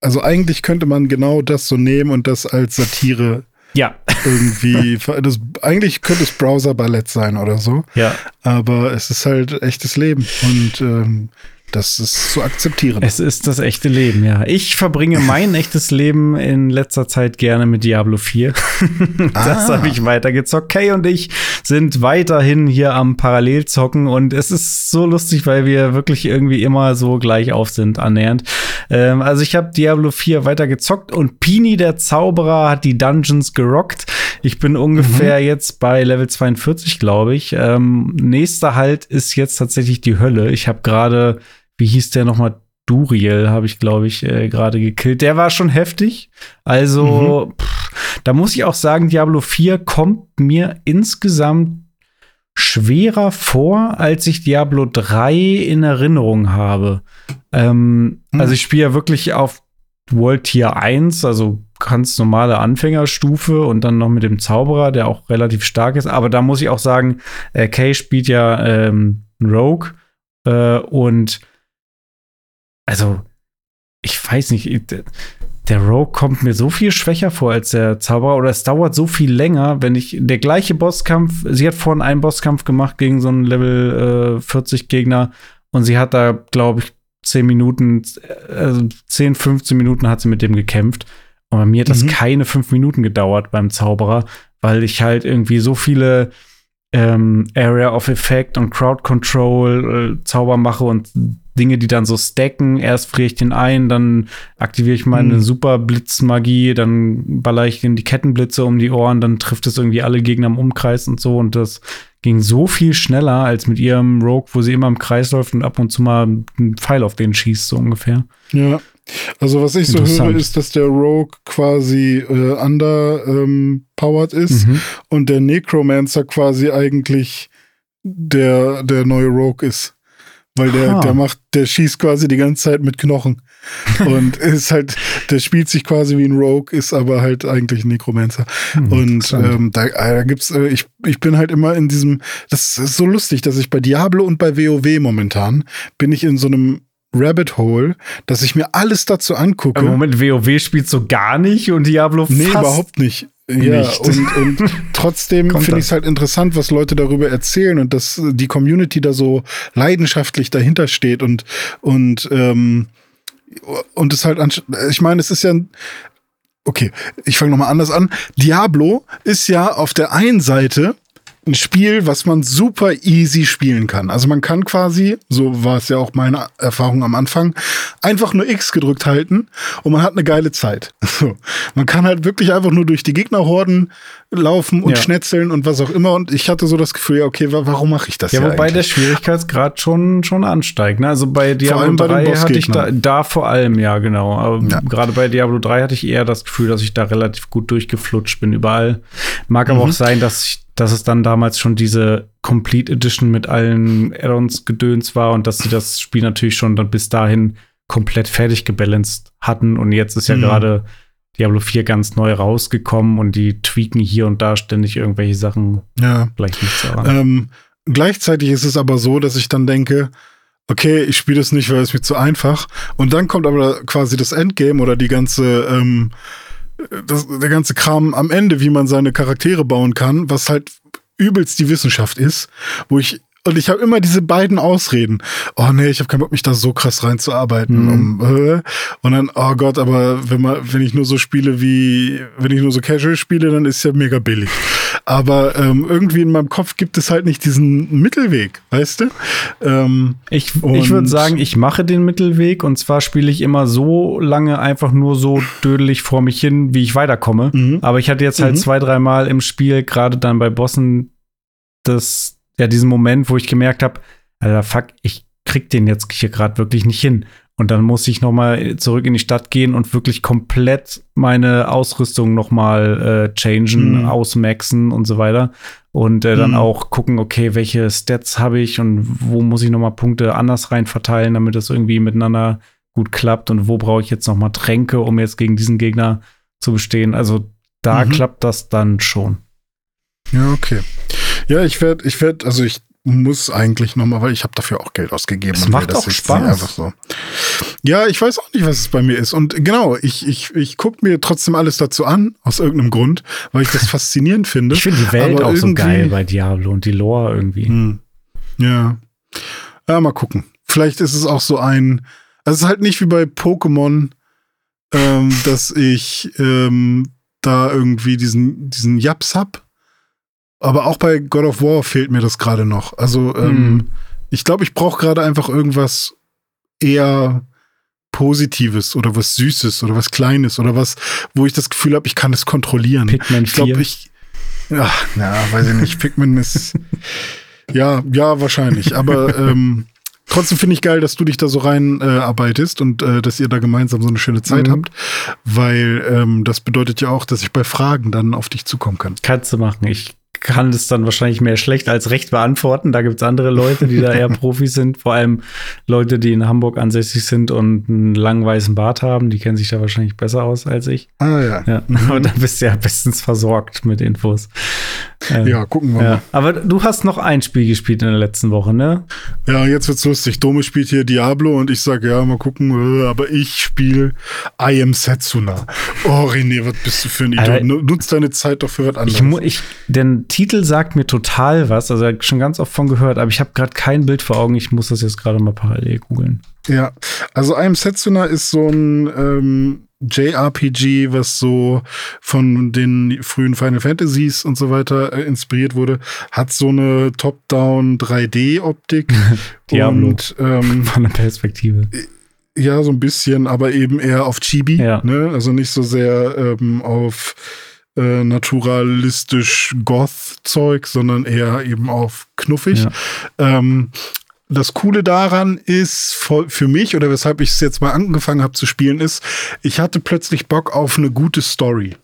also eigentlich könnte man genau das so nehmen und das als Satire ja. Irgendwie, das, eigentlich könnte es Browser-Ballett sein oder so. Ja. Aber es ist halt echtes Leben. Und ähm, das ist zu akzeptieren. Es ist das echte Leben, ja. Ich verbringe *laughs* mein echtes Leben in letzter Zeit gerne mit Diablo 4. *laughs* das ah. habe ich weitergezockt. Kay und ich sind weiterhin hier am Parallelzocken und es ist so lustig, weil wir wirklich irgendwie immer so gleich auf sind, annähernd. Ähm, also ich habe Diablo 4 weitergezockt und Pini der Zauberer hat die Dungeons gerockt. Ich bin ungefähr mhm. jetzt bei Level 42, glaube ich. Ähm, nächster Halt ist jetzt tatsächlich die Hölle. Ich habe gerade wie hieß der nochmal? Duriel habe ich, glaube ich, äh, gerade gekillt. Der war schon heftig. Also, mhm. pff, da muss ich auch sagen, Diablo 4 kommt mir insgesamt schwerer vor, als ich Diablo 3 in Erinnerung habe. Ähm, mhm. Also ich spiele ja wirklich auf World Tier 1, also ganz normale Anfängerstufe und dann noch mit dem Zauberer, der auch relativ stark ist. Aber da muss ich auch sagen, äh, Kay spielt ja ähm, Rogue äh, und also, ich weiß nicht, der Rogue kommt mir so viel schwächer vor als der Zauberer oder es dauert so viel länger, wenn ich der gleiche Bosskampf, sie hat vorhin einen Bosskampf gemacht gegen so einen Level äh, 40 Gegner und sie hat da, glaube ich, 10 Minuten, also 10, 15 Minuten hat sie mit dem gekämpft. Und bei mir hat das mhm. keine 5 Minuten gedauert beim Zauberer, weil ich halt irgendwie so viele ähm, Area of Effect und Crowd Control äh, Zauber mache und Dinge, die dann so stacken. Erst friere ich den ein, dann aktiviere ich meine mhm. Superblitzmagie, dann baller ich in die Kettenblitze um die Ohren, dann trifft es irgendwie alle Gegner im Umkreis und so. Und das ging so viel schneller als mit ihrem Rogue, wo sie immer im Kreis läuft und ab und zu mal einen Pfeil auf den schießt, so ungefähr. Ja. Also was ich so höre, ist, dass der Rogue quasi äh, underpowered ähm, ist mhm. und der Necromancer quasi eigentlich der, der neue Rogue ist. Weil der, der macht, der schießt quasi die ganze Zeit mit Knochen. *laughs* Und ist halt, der spielt sich quasi wie ein Rogue, ist aber halt eigentlich ein Necromancer. Hm, und ähm, da, äh, da gibt's, äh, ich, ich bin halt immer in diesem, das ist so lustig, dass ich bei Diablo und bei WoW momentan bin ich in so einem Rabbit Hole, dass ich mir alles dazu angucke. Im Moment, WoW spielt so gar nicht und Diablo fast. Nee, überhaupt nicht. Ja, nicht. Und, und *laughs* trotzdem finde ich es halt interessant, was Leute darüber erzählen und dass die Community da so leidenschaftlich dahinter steht und, und, ähm, und es halt, ich meine, es ist ja, okay, ich fange nochmal anders an. Diablo ist ja auf der einen Seite ein Spiel, was man super easy spielen kann. Also man kann quasi, so war es ja auch meine Erfahrung am Anfang, einfach nur X gedrückt halten und man hat eine geile Zeit. *laughs* So. Man kann halt wirklich einfach nur durch die Gegnerhorden laufen und ja. schnetzeln und was auch immer. Und ich hatte so das Gefühl, ja, okay, warum mache ich das ja? Ja, wobei eigentlich? der Schwierigkeitsgrad schon, schon ansteigt. Ne? Also bei Diablo 3 hatte ich da, da vor allem, ja, genau. Aber ja. gerade bei Diablo 3 hatte ich eher das Gefühl, dass ich da relativ gut durchgeflutscht bin überall. Mag aber mhm. auch sein, dass ich dass es dann damals schon diese Complete Edition mit allen Add-ons gedöns war und dass sie das Spiel natürlich schon dann bis dahin komplett fertig gebalanced hatten. Und jetzt ist ja mhm. gerade Diablo 4 ganz neu rausgekommen und die tweaken hier und da ständig irgendwelche Sachen. Ja. Vielleicht nicht daran. Ähm, gleichzeitig ist es aber so, dass ich dann denke, okay, ich spiele das nicht, weil es mir zu einfach. Und dann kommt aber quasi das Endgame oder die ganze, ähm, das, der ganze Kram am Ende, wie man seine Charaktere bauen kann, was halt übelst die Wissenschaft ist, wo ich und ich habe immer diese beiden Ausreden. Oh nee, ich habe keinen Bock, mich da so krass reinzuarbeiten. Mhm. Um, äh, und dann, oh Gott, aber wenn man, wenn ich nur so spiele wie, wenn ich nur so casual spiele, dann ist ja mega billig. Aber ähm, irgendwie in meinem Kopf gibt es halt nicht diesen Mittelweg, weißt du? Ähm, ich ich würde sagen, ich mache den Mittelweg und zwar spiele ich immer so lange einfach nur so dödelig vor mich hin, wie ich weiterkomme. Mhm. Aber ich hatte jetzt halt mhm. zwei, dreimal im Spiel, gerade dann bei Bossen, das ja diesen Moment, wo ich gemerkt habe, Alter, fuck, ich krieg den jetzt hier gerade wirklich nicht hin. Und dann muss ich noch mal zurück in die Stadt gehen und wirklich komplett meine Ausrüstung noch mal äh, changen, mhm. ausmaxen und so weiter. Und äh, dann mhm. auch gucken, okay, welche Stats habe ich und wo muss ich noch mal Punkte anders rein verteilen, damit das irgendwie miteinander gut klappt und wo brauche ich jetzt noch mal Tränke, um jetzt gegen diesen Gegner zu bestehen. Also da mhm. klappt das dann schon. Ja, okay. Ja, ich werde, ich werde, also ich muss eigentlich nochmal, weil ich habe dafür auch Geld ausgegeben. Das macht das auch Spaß. So. Ja, ich weiß auch nicht, was es bei mir ist. Und genau, ich, ich, ich gucke mir trotzdem alles dazu an, aus irgendeinem Grund, weil ich das *laughs* faszinierend finde. Ich finde die Welt auch so geil bei Diablo und die Lore irgendwie. Hm. Ja. Ja, mal gucken. Vielleicht ist es auch so ein, also es ist halt nicht wie bei Pokémon, ähm, dass ich ähm, da irgendwie diesen, diesen Japs hab aber auch bei God of War fehlt mir das gerade noch. Also ähm, mm. ich glaube, ich brauche gerade einfach irgendwas eher Positives oder was Süßes oder was Kleines oder was, wo ich das Gefühl habe, ich kann es kontrollieren. Pikmin ich glaube, ich. Ja, na, weiß ich nicht. Pikmin ist. *laughs* ja, ja, wahrscheinlich. Aber ähm, trotzdem finde ich geil, dass du dich da so reinarbeitest äh, und äh, dass ihr da gemeinsam so eine schöne Zeit mhm. habt, weil ähm, das bedeutet ja auch, dass ich bei Fragen dann auf dich zukommen kann. Kannst du machen. Ich kann es dann wahrscheinlich mehr schlecht als recht beantworten. Da gibt es andere Leute, die da eher *laughs* Profis sind. Vor allem Leute, die in Hamburg ansässig sind und einen langen weißen Bart haben. Die kennen sich da wahrscheinlich besser aus als ich. Ah ja. ja. *laughs* Aber dann bist du ja bestens versorgt mit Infos. Ähm, ja, gucken wir ja. mal. Aber du hast noch ein Spiel gespielt in der letzten Woche, ne? Ja, jetzt wird's lustig. Dome spielt hier Diablo und ich sage, ja, mal gucken. Äh, aber ich spiele I Am Setsuna. Oh, René, was bist du für ein Idiot? Nutz deine Zeit doch für was anderes. Ich, ich, denn Titel sagt mir total was, also schon ganz oft von gehört, aber ich habe gerade kein Bild vor Augen. Ich muss das jetzt gerade mal parallel googeln. Ja, also I Am Setsuna ist so ein ähm, JRPG, was so von den frühen Final Fantasies und so weiter äh, inspiriert wurde, hat so eine Top-Down 3D-Optik. *laughs* Diablo. Und, ähm, *laughs* von der Perspektive. Ja, so ein bisschen, aber eben eher auf Chibi. Ja. Ne? Also nicht so sehr ähm, auf äh, naturalistisch Goth-Zeug, sondern eher eben auf knuffig. Ja. Ähm, das Coole daran ist für mich oder weshalb ich es jetzt mal angefangen habe zu spielen ist, ich hatte plötzlich Bock auf eine gute Story.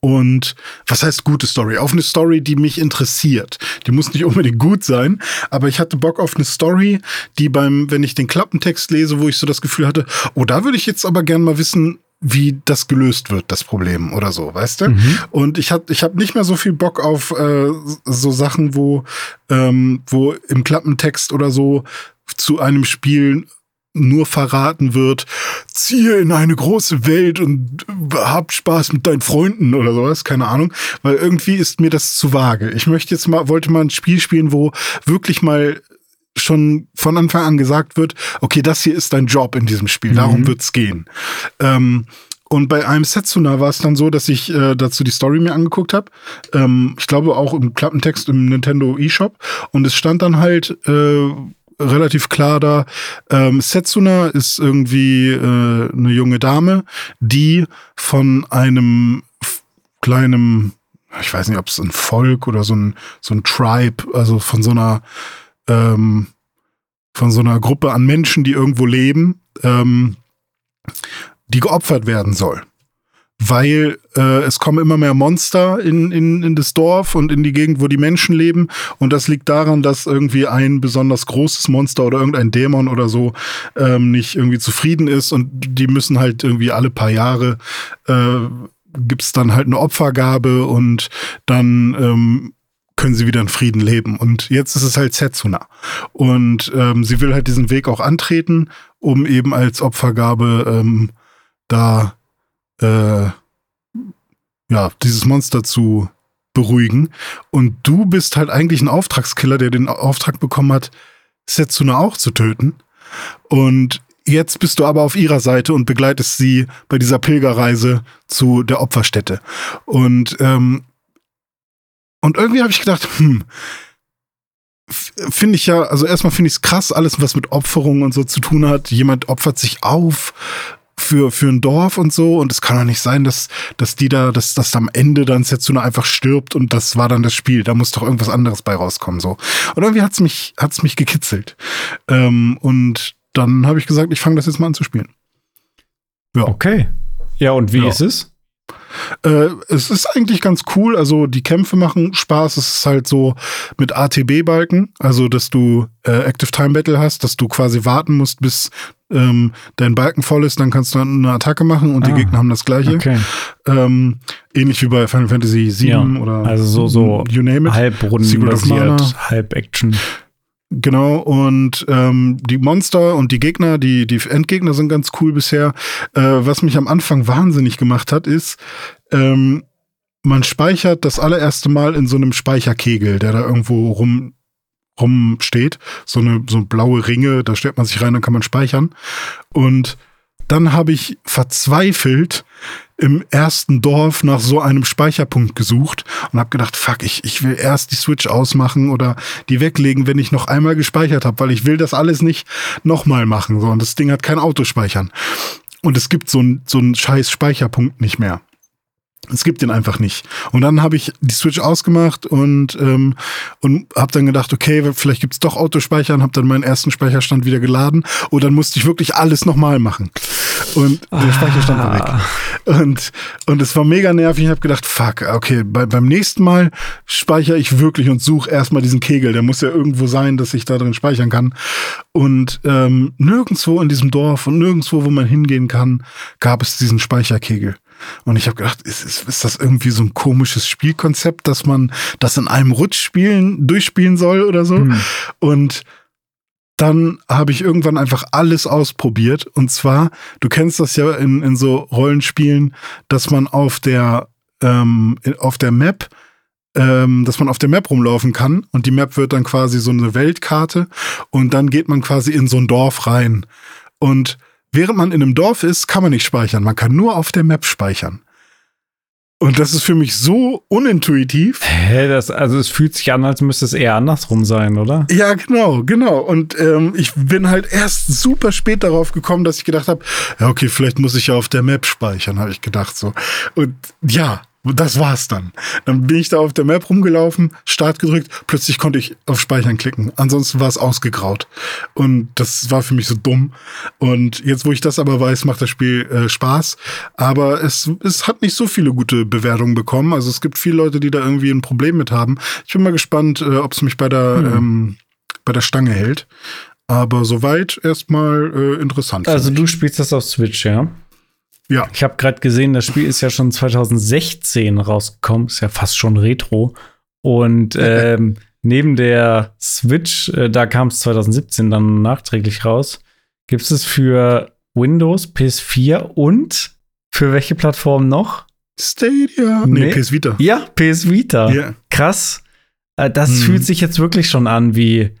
Und was heißt gute Story? Auf eine Story, die mich interessiert. Die muss nicht unbedingt gut sein, aber ich hatte Bock auf eine Story, die beim, wenn ich den Klappentext lese, wo ich so das Gefühl hatte, oh, da würde ich jetzt aber gern mal wissen, wie das gelöst wird, das Problem oder so, weißt du? Mhm. Und ich hab, ich hab nicht mehr so viel Bock auf äh, so Sachen, wo, ähm, wo im Klappentext oder so zu einem Spiel nur verraten wird, ziehe in eine große Welt und hab Spaß mit deinen Freunden oder sowas, keine Ahnung, weil irgendwie ist mir das zu vage. Ich möchte jetzt mal, wollte mal ein Spiel spielen, wo wirklich mal schon von Anfang an gesagt wird, okay, das hier ist dein Job in diesem Spiel, darum mhm. wird's gehen. Ähm, und bei einem Setsuna war es dann so, dass ich äh, dazu die Story mir angeguckt habe. Ähm, ich glaube auch im Klappentext im Nintendo eShop. Und es stand dann halt äh, relativ klar da, ähm, Setsuna ist irgendwie äh, eine junge Dame, die von einem kleinen, ich weiß nicht, ob es ein Volk oder so ein, so ein Tribe, also von so einer ähm, von so einer Gruppe an Menschen, die irgendwo leben, ähm, die geopfert werden soll. weil äh, es kommen immer mehr Monster in, in, in das Dorf und in die Gegend, wo die Menschen leben. Und das liegt daran, dass irgendwie ein besonders großes Monster oder irgendein Dämon oder so ähm, nicht irgendwie zufrieden ist und die müssen halt irgendwie alle paar Jahre äh, gibt's dann halt eine Opfergabe und dann ähm, können sie wieder in Frieden leben. Und jetzt ist es halt Setsuna. Und ähm, sie will halt diesen Weg auch antreten, um eben als Opfergabe ähm, da äh, ja, dieses Monster zu beruhigen. Und du bist halt eigentlich ein Auftragskiller, der den Auftrag bekommen hat, Setsuna auch zu töten. Und jetzt bist du aber auf ihrer Seite und begleitest sie bei dieser Pilgerreise zu der Opferstätte. Und, ähm, und irgendwie habe ich gedacht, hm, finde ich ja, also erstmal finde ich es krass, alles, was mit Opferung und so zu tun hat. Jemand opfert sich auf für, für ein Dorf und so. Und es kann doch nicht sein, dass, dass die da, dass, dass am Ende dann Setsuna einfach stirbt und das war dann das Spiel. Da muss doch irgendwas anderes bei rauskommen, so. Und irgendwie hat's mich, hat's mich gekitzelt. Ähm, und dann habe ich gesagt, ich fange das jetzt mal an zu spielen. Ja. Okay. Ja, und wie ja. ist es? Äh, es ist eigentlich ganz cool. Also die Kämpfe machen Spaß. Es ist halt so mit ATB-Balken, also dass du äh, Active Time Battle hast, dass du quasi warten musst, bis ähm, dein Balken voll ist, dann kannst du eine Attacke machen und ah, die Gegner haben das gleiche. Okay. Ähm, ähnlich wie bei Final Fantasy VII ja, oder also so, so you name it. halb rundenbasiert, halb Action. Genau, und ähm, die Monster und die Gegner, die, die Endgegner sind ganz cool bisher. Äh, was mich am Anfang wahnsinnig gemacht hat, ist, ähm, man speichert das allererste Mal in so einem Speicherkegel, der da irgendwo rum rumsteht. So eine so blaue Ringe, da stellt man sich rein, dann kann man speichern. Und dann habe ich verzweifelt im ersten Dorf nach so einem Speicherpunkt gesucht und habe gedacht, fuck, ich, ich will erst die Switch ausmachen oder die weglegen, wenn ich noch einmal gespeichert habe, weil ich will das alles nicht nochmal machen. So, und das Ding hat kein Autospeichern. Und es gibt so einen so einen scheiß Speicherpunkt nicht mehr. Es gibt den einfach nicht. Und dann habe ich die Switch ausgemacht und ähm, und habe dann gedacht, okay, vielleicht gibt's doch Autospeichern, habe dann meinen ersten Speicherstand wieder geladen und dann musste ich wirklich alles nochmal machen. Und ah. der Speicherstand war weg. Und und es war mega nervig. Ich habe gedacht, fuck, okay, bei, beim nächsten Mal speichere ich wirklich und suche erstmal diesen Kegel. Der muss ja irgendwo sein, dass ich da drin speichern kann. Und ähm, nirgendwo in diesem Dorf und nirgendwo, wo man hingehen kann, gab es diesen Speicherkegel. Und ich habe gedacht, ist, ist, ist das irgendwie so ein komisches Spielkonzept, dass man das in einem Rutsch spielen, durchspielen soll oder so? Hm. Und dann habe ich irgendwann einfach alles ausprobiert. Und zwar, du kennst das ja in, in so Rollenspielen, dass man auf der, ähm, auf der Map ähm, dass man auf der Map rumlaufen kann und die Map wird dann quasi so eine Weltkarte und dann geht man quasi in so ein Dorf rein. Und Während man in einem Dorf ist, kann man nicht speichern. Man kann nur auf der Map speichern. Und das ist für mich so unintuitiv. Hä, das, also es fühlt sich an, als müsste es eher andersrum sein, oder? Ja, genau, genau. Und ähm, ich bin halt erst super spät darauf gekommen, dass ich gedacht habe, ja, okay, vielleicht muss ich ja auf der Map speichern, habe ich gedacht so. Und ja, das war's dann. Dann bin ich da auf der Map rumgelaufen, Start gedrückt, plötzlich konnte ich auf Speichern klicken. Ansonsten war es ausgegraut. Und das war für mich so dumm. Und jetzt, wo ich das aber weiß, macht das Spiel äh, Spaß. Aber es, es hat nicht so viele gute Bewertungen bekommen. Also es gibt viele Leute, die da irgendwie ein Problem mit haben. Ich bin mal gespannt, äh, ob es mich bei der, hm. ähm, bei der Stange hält. Aber soweit erstmal äh, interessant. Also du spielst das auf Switch, ja? Ja. Ich habe gerade gesehen, das Spiel ist ja schon 2016 rausgekommen, ist ja fast schon Retro. Und *laughs* ähm, neben der Switch, äh, da kam es 2017 dann nachträglich raus, gibt es für Windows, PS4 und für welche Plattform noch? Stadia. Nee, nee PS Vita. Ja, PS Vita. Yeah. Krass. Äh, das hm. fühlt sich jetzt wirklich schon an wie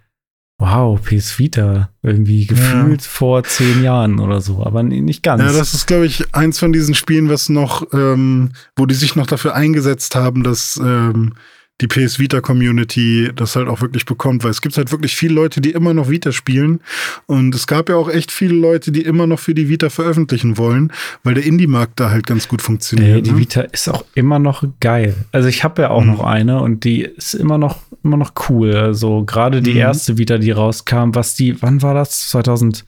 Wow, PS Vita. Irgendwie gefühlt ja. vor zehn Jahren oder so, aber nicht ganz. Ja, das ist, glaube ich, eins von diesen Spielen, was noch, ähm, wo die sich noch dafür eingesetzt haben, dass ähm, die PS Vita Community das halt auch wirklich bekommt, weil es gibt halt wirklich viele Leute, die immer noch Vita spielen und es gab ja auch echt viele Leute, die immer noch für die Vita veröffentlichen wollen, weil der Indie-Markt da halt ganz gut funktioniert. Ey, die ne? Vita ist auch immer noch geil. Also ich habe ja auch mhm. noch eine und die ist immer noch immer noch cool. Also gerade die mhm. erste Vita, die rauskam, was die, wann war das? 2000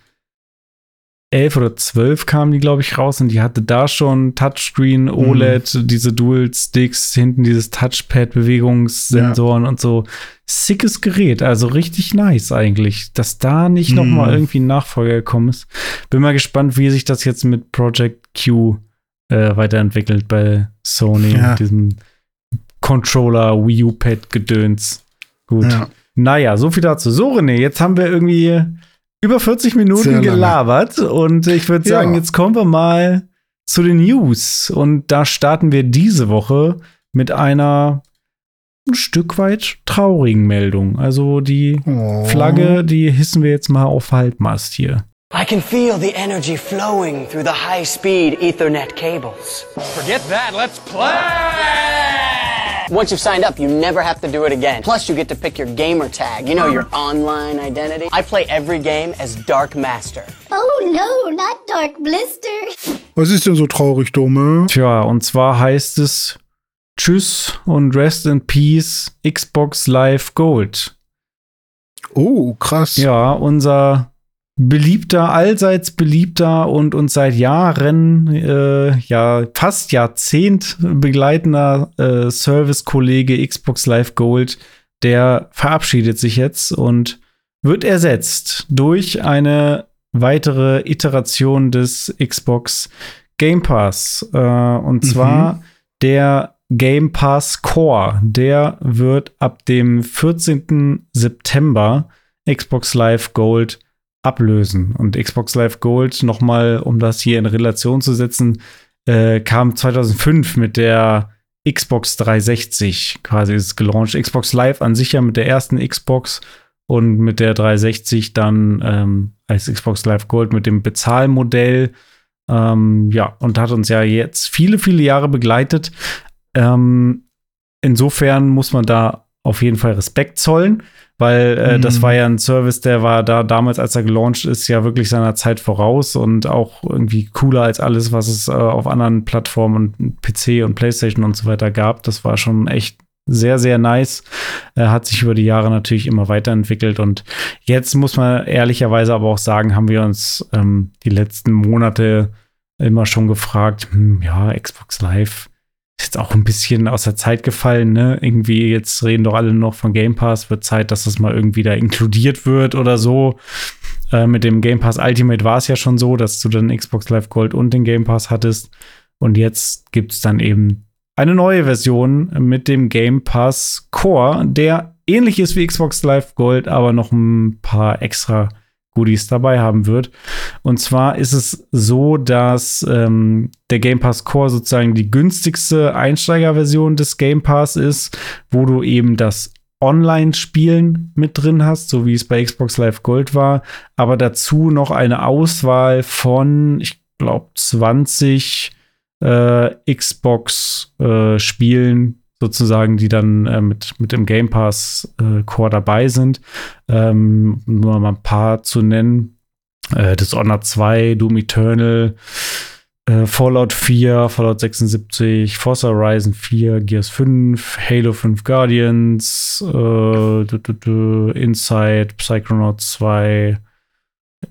11 oder 12 kamen die, glaube ich, raus und die hatte da schon Touchscreen, OLED, mhm. diese Dual-Sticks, hinten dieses Touchpad-Bewegungssensoren ja. und so. Sickes Gerät, also richtig nice eigentlich, dass da nicht mhm. noch mal irgendwie ein Nachfolger gekommen ist. Bin mal gespannt, wie sich das jetzt mit Project Q äh, weiterentwickelt bei Sony ja. mit diesem Controller Wii U-Pad Gedöns. Gut. Ja. Naja, so viel dazu. So, René, jetzt haben wir irgendwie über 40 Minuten gelabert und ich würde sagen, ja. jetzt kommen wir mal zu den News. Und da starten wir diese Woche mit einer ein Stück weit traurigen Meldung. Also die oh. Flagge, die hissen wir jetzt mal auf Halbmast hier. I can feel the energy flowing through the high-speed Ethernet cables. Forget that, let's play! Once you've signed up, you never have to do it again. Plus, you get to pick your gamer tag, you know, your online identity. I play every game as Dark Master. Oh no, not Dark Blister. Was ist denn so traurig, Dome? Tja, und zwar heißt es Tschüss und Rest in Peace Xbox Live Gold. Oh, krass. Ja, unser beliebter, allseits beliebter und uns seit Jahren, äh, ja, fast Jahrzehnt begleitender äh, Service-Kollege Xbox Live Gold, der verabschiedet sich jetzt und wird ersetzt durch eine weitere Iteration des Xbox Game Pass. Äh, und mhm. zwar der Game Pass Core. Der wird ab dem 14. September Xbox Live Gold ablösen. Und Xbox Live Gold, nochmal, um das hier in Relation zu setzen, äh, kam 2005 mit der Xbox 360 quasi ist gelauncht. Xbox Live an sich ja mit der ersten Xbox und mit der 360 dann ähm, als Xbox Live Gold mit dem Bezahlmodell. Ähm, ja, und hat uns ja jetzt viele, viele Jahre begleitet. Ähm, insofern muss man da auf jeden Fall Respekt zollen weil äh, mhm. das war ja ein Service, der war da damals, als er gelauncht ist, ja wirklich seiner Zeit voraus und auch irgendwie cooler als alles, was es äh, auf anderen Plattformen und PC und PlayStation und so weiter gab. Das war schon echt sehr, sehr nice. Er hat sich über die Jahre natürlich immer weiterentwickelt und jetzt muss man ehrlicherweise aber auch sagen, haben wir uns ähm, die letzten Monate immer schon gefragt, hm, ja, Xbox Live ist jetzt auch ein bisschen aus der Zeit gefallen, ne? Irgendwie jetzt reden doch alle noch von Game Pass, wird Zeit, dass das mal irgendwie da inkludiert wird oder so. Äh, mit dem Game Pass Ultimate war es ja schon so, dass du dann Xbox Live Gold und den Game Pass hattest. Und jetzt gibt es dann eben eine neue Version mit dem Game Pass Core, der ähnlich ist wie Xbox Live Gold, aber noch ein paar extra Goodies dabei haben wird. Und zwar ist es so, dass ähm, der Game Pass Core sozusagen die günstigste Einsteigerversion des Game Pass ist, wo du eben das Online-Spielen mit drin hast, so wie es bei Xbox Live Gold war, aber dazu noch eine Auswahl von, ich glaube, 20 äh, Xbox-Spielen, äh, sozusagen, die dann äh, mit, mit dem Game Pass äh, Core dabei sind. Ähm, nur mal ein paar zu nennen. Äh, Dishonored 2, Doom Eternal, äh, Fallout 4, Fallout 76, Forza Horizon 4, Gears 5, Halo 5 Guardians, äh, Inside, Psychonauts 2,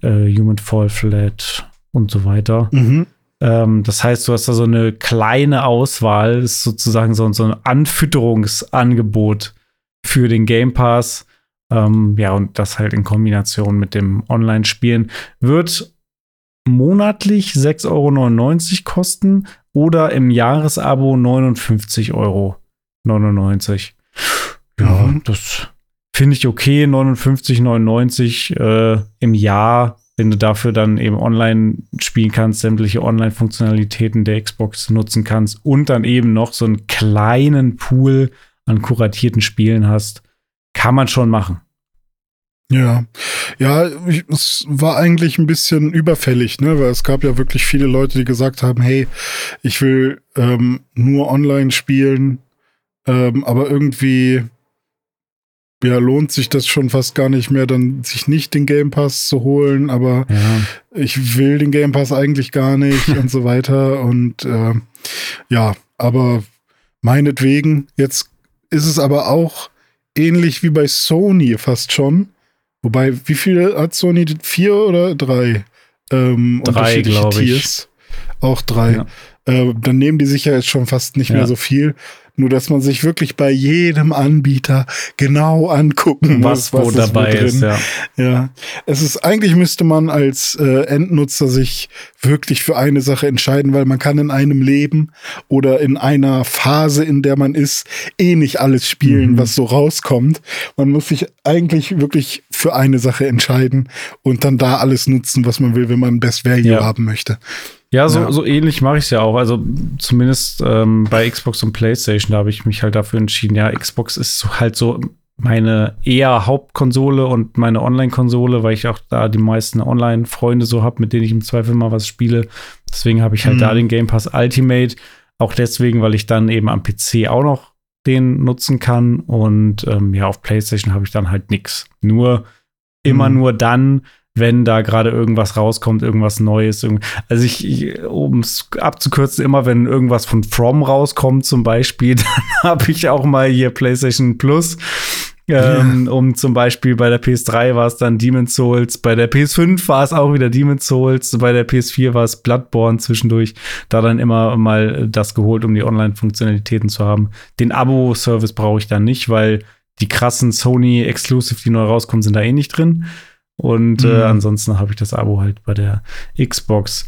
äh, Human Fall Flat und so weiter. Mhm. Ähm, das heißt, du hast da so eine kleine Auswahl, ist sozusagen so, so ein Anfütterungsangebot für den Game Pass. Ähm, ja, und das halt in Kombination mit dem Online-Spielen wird monatlich 6,99 Euro kosten oder im Jahresabo 59,99 Euro. Ja, mhm. das finde ich okay. 59,99 äh, im Jahr wenn du dafür dann eben online spielen kannst, sämtliche Online-Funktionalitäten der Xbox nutzen kannst und dann eben noch so einen kleinen Pool an kuratierten Spielen hast, kann man schon machen. Ja, ja, ich, es war eigentlich ein bisschen überfällig, ne, weil es gab ja wirklich viele Leute, die gesagt haben, hey, ich will ähm, nur online spielen, ähm, aber irgendwie ja, lohnt sich das schon fast gar nicht mehr, dann sich nicht den Game Pass zu holen, aber ja. ich will den Game Pass eigentlich gar nicht *laughs* und so weiter. Und äh, ja, aber meinetwegen, jetzt ist es aber auch ähnlich wie bei Sony fast schon. Wobei, wie viele hat Sony? Vier oder drei? ähm, drei, glaube ich. Auch drei. Ja. Äh, dann nehmen die sich ja jetzt schon fast nicht ja. mehr so viel. Nur, dass man sich wirklich bei jedem Anbieter genau angucken muss, was wo dabei ist. Ja. ja, es ist eigentlich müsste man als äh, Endnutzer sich wirklich für eine Sache entscheiden, weil man kann in einem Leben oder in einer Phase, in der man ist, eh nicht alles spielen, mhm. was so rauskommt. Man muss sich eigentlich wirklich für eine Sache entscheiden und dann da alles nutzen, was man will, wenn man Best Value ja. haben möchte. Ja, so, ja. so ähnlich mache ich es ja auch. Also zumindest ähm, bei Xbox und PlayStation, da habe ich mich halt dafür entschieden. Ja, Xbox ist halt so meine eher Hauptkonsole und meine Online-Konsole, weil ich auch da die meisten Online-Freunde so habe, mit denen ich im Zweifel mal was spiele. Deswegen habe ich halt mhm. da den Game Pass Ultimate. Auch deswegen, weil ich dann eben am PC auch noch den nutzen kann. Und ähm, ja, auf PlayStation habe ich dann halt nichts. Nur immer mhm. nur dann, wenn da gerade irgendwas rauskommt, irgendwas Neues. Also ich, ich um es abzukürzen, immer wenn irgendwas von From rauskommt zum Beispiel, *laughs* dann habe ich auch mal hier PlayStation Plus. Ähm, ja. Um zum Beispiel bei der PS3 war es dann Demon's Souls, bei der PS5 war es auch wieder Demon's Souls, bei der PS4 war es Bloodborne zwischendurch. Da dann immer mal das geholt, um die Online-Funktionalitäten zu haben. Den Abo-Service brauche ich dann nicht, weil die krassen Sony Exclusive, die neu rauskommen, sind da eh nicht drin. Und äh, mhm. ansonsten habe ich das Abo halt bei der Xbox.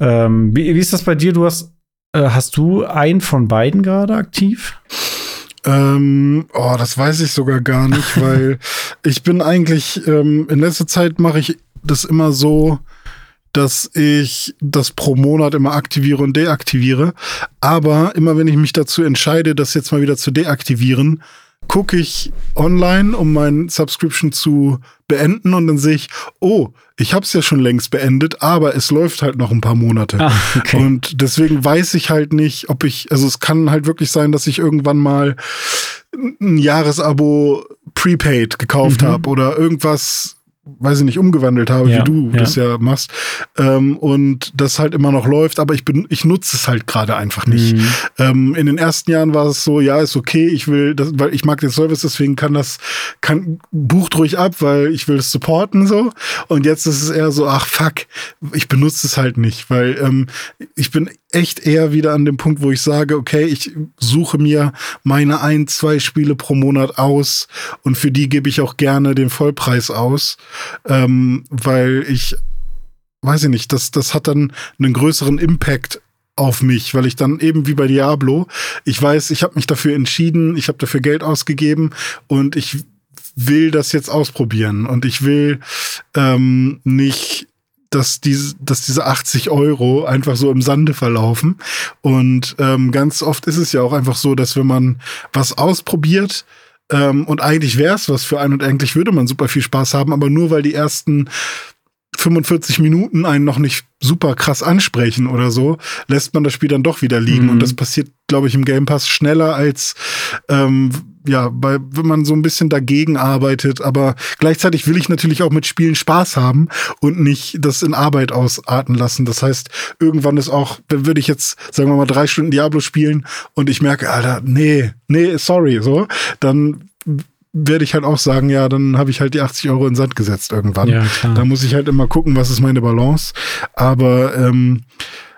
Ähm, wie, wie, ist das bei dir? Du hast, äh, hast du einen von beiden gerade aktiv? Ähm, oh, das weiß ich sogar gar nicht, *laughs* weil ich bin eigentlich, ähm, in letzter Zeit mache ich das immer so, dass ich das pro Monat immer aktiviere und deaktiviere. Aber immer wenn ich mich dazu entscheide, das jetzt mal wieder zu deaktivieren, gucke ich online, um mein Subscription zu beenden und dann sehe ich, oh, ich habe es ja schon längst beendet, aber es läuft halt noch ein paar Monate. Ah, okay. Und deswegen weiß ich halt nicht, ob ich, also es kann halt wirklich sein, dass ich irgendwann mal ein Jahresabo prepaid gekauft mhm. habe oder irgendwas weiß ich nicht, umgewandelt habe, ja, wie du ja. das ja machst. Ähm, und das halt immer noch läuft, aber ich bin, ich nutze es halt gerade einfach nicht. Mhm. Ähm, in den ersten Jahren war es so, ja, ist okay, ich will, das, weil ich mag den Service, deswegen kann das, kann, bucht ruhig ab, weil ich will es supporten so. Und jetzt ist es eher so, ach fuck, ich benutze es halt nicht, weil ähm, ich bin echt eher wieder an dem Punkt, wo ich sage, okay, ich suche mir meine ein, zwei Spiele pro Monat aus und für die gebe ich auch gerne den Vollpreis aus, ähm, weil ich, weiß ich nicht, das, das hat dann einen größeren Impact auf mich, weil ich dann eben wie bei Diablo, ich weiß, ich habe mich dafür entschieden, ich habe dafür Geld ausgegeben und ich will das jetzt ausprobieren und ich will ähm, nicht dass diese, dass diese 80 Euro einfach so im Sande verlaufen. Und ähm, ganz oft ist es ja auch einfach so, dass wenn man was ausprobiert, ähm, und eigentlich wäre es was für einen und eigentlich würde man super viel Spaß haben, aber nur weil die ersten 45 Minuten einen noch nicht super krass ansprechen oder so, lässt man das Spiel dann doch wieder liegen. Mhm. Und das passiert, glaube ich, im Game Pass schneller als ähm, ja, bei, wenn man so ein bisschen dagegen arbeitet. Aber gleichzeitig will ich natürlich auch mit Spielen Spaß haben und nicht das in Arbeit ausarten lassen. Das heißt, irgendwann ist auch, würde ich jetzt, sagen wir mal, drei Stunden Diablo spielen und ich merke, Alter, nee, nee, sorry, so, dann werde ich halt auch sagen, ja, dann habe ich halt die 80 Euro in Sand gesetzt irgendwann. Ja, da muss ich halt immer gucken, was ist meine Balance. Aber ähm,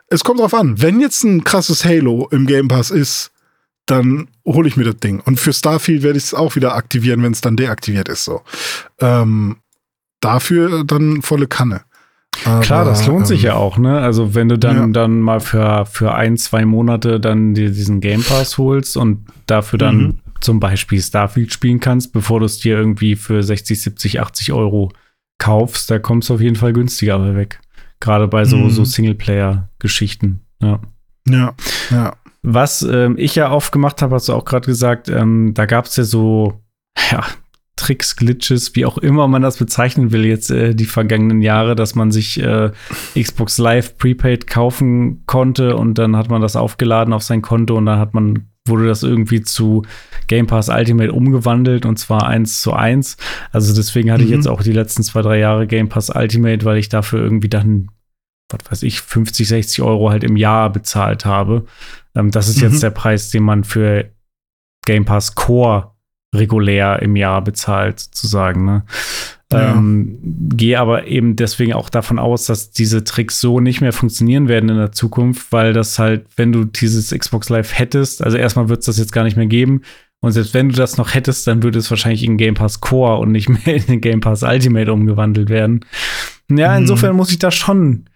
es kommt drauf an. Wenn jetzt ein krasses Halo im Game Pass ist, dann hole ich mir das Ding. Und für Starfield werde ich es auch wieder aktivieren, wenn es dann deaktiviert ist. So. Ähm, dafür dann volle Kanne. Aber, Klar, das lohnt ähm, sich ja auch, ne? Also wenn du dann, ja. dann mal für, für ein, zwei Monate dann dir diesen Game Pass holst und dafür dann mhm. zum Beispiel Starfield spielen kannst, bevor du es dir irgendwie für 60, 70, 80 Euro kaufst, da kommst du auf jeden Fall günstiger weg. Gerade bei so, mhm. so Singleplayer-Geschichten. Ja. Ja, ja. Was ähm, ich ja oft gemacht habe, hast du auch gerade gesagt, ähm, da gab es ja so, ja, Tricks, Glitches, wie auch immer man das bezeichnen will, jetzt äh, die vergangenen Jahre, dass man sich äh, Xbox Live Prepaid kaufen konnte und dann hat man das aufgeladen auf sein Konto und dann hat man, wurde das irgendwie zu Game Pass Ultimate umgewandelt und zwar eins zu eins. Also deswegen hatte mhm. ich jetzt auch die letzten zwei, drei Jahre Game Pass Ultimate, weil ich dafür irgendwie dann, was weiß ich, 50, 60 Euro halt im Jahr bezahlt habe. Ähm, das ist mhm. jetzt der Preis, den man für Game Pass Core regulär im Jahr bezahlt, sozusagen. Ne? Ja. Ähm, Gehe aber eben deswegen auch davon aus, dass diese Tricks so nicht mehr funktionieren werden in der Zukunft, weil das halt, wenn du dieses Xbox Live hättest, also erstmal wird es das jetzt gar nicht mehr geben. Und selbst wenn du das noch hättest, dann würde es wahrscheinlich in Game Pass Core und nicht mehr in den Game Pass Ultimate umgewandelt werden. Ja, mhm. insofern muss ich da schon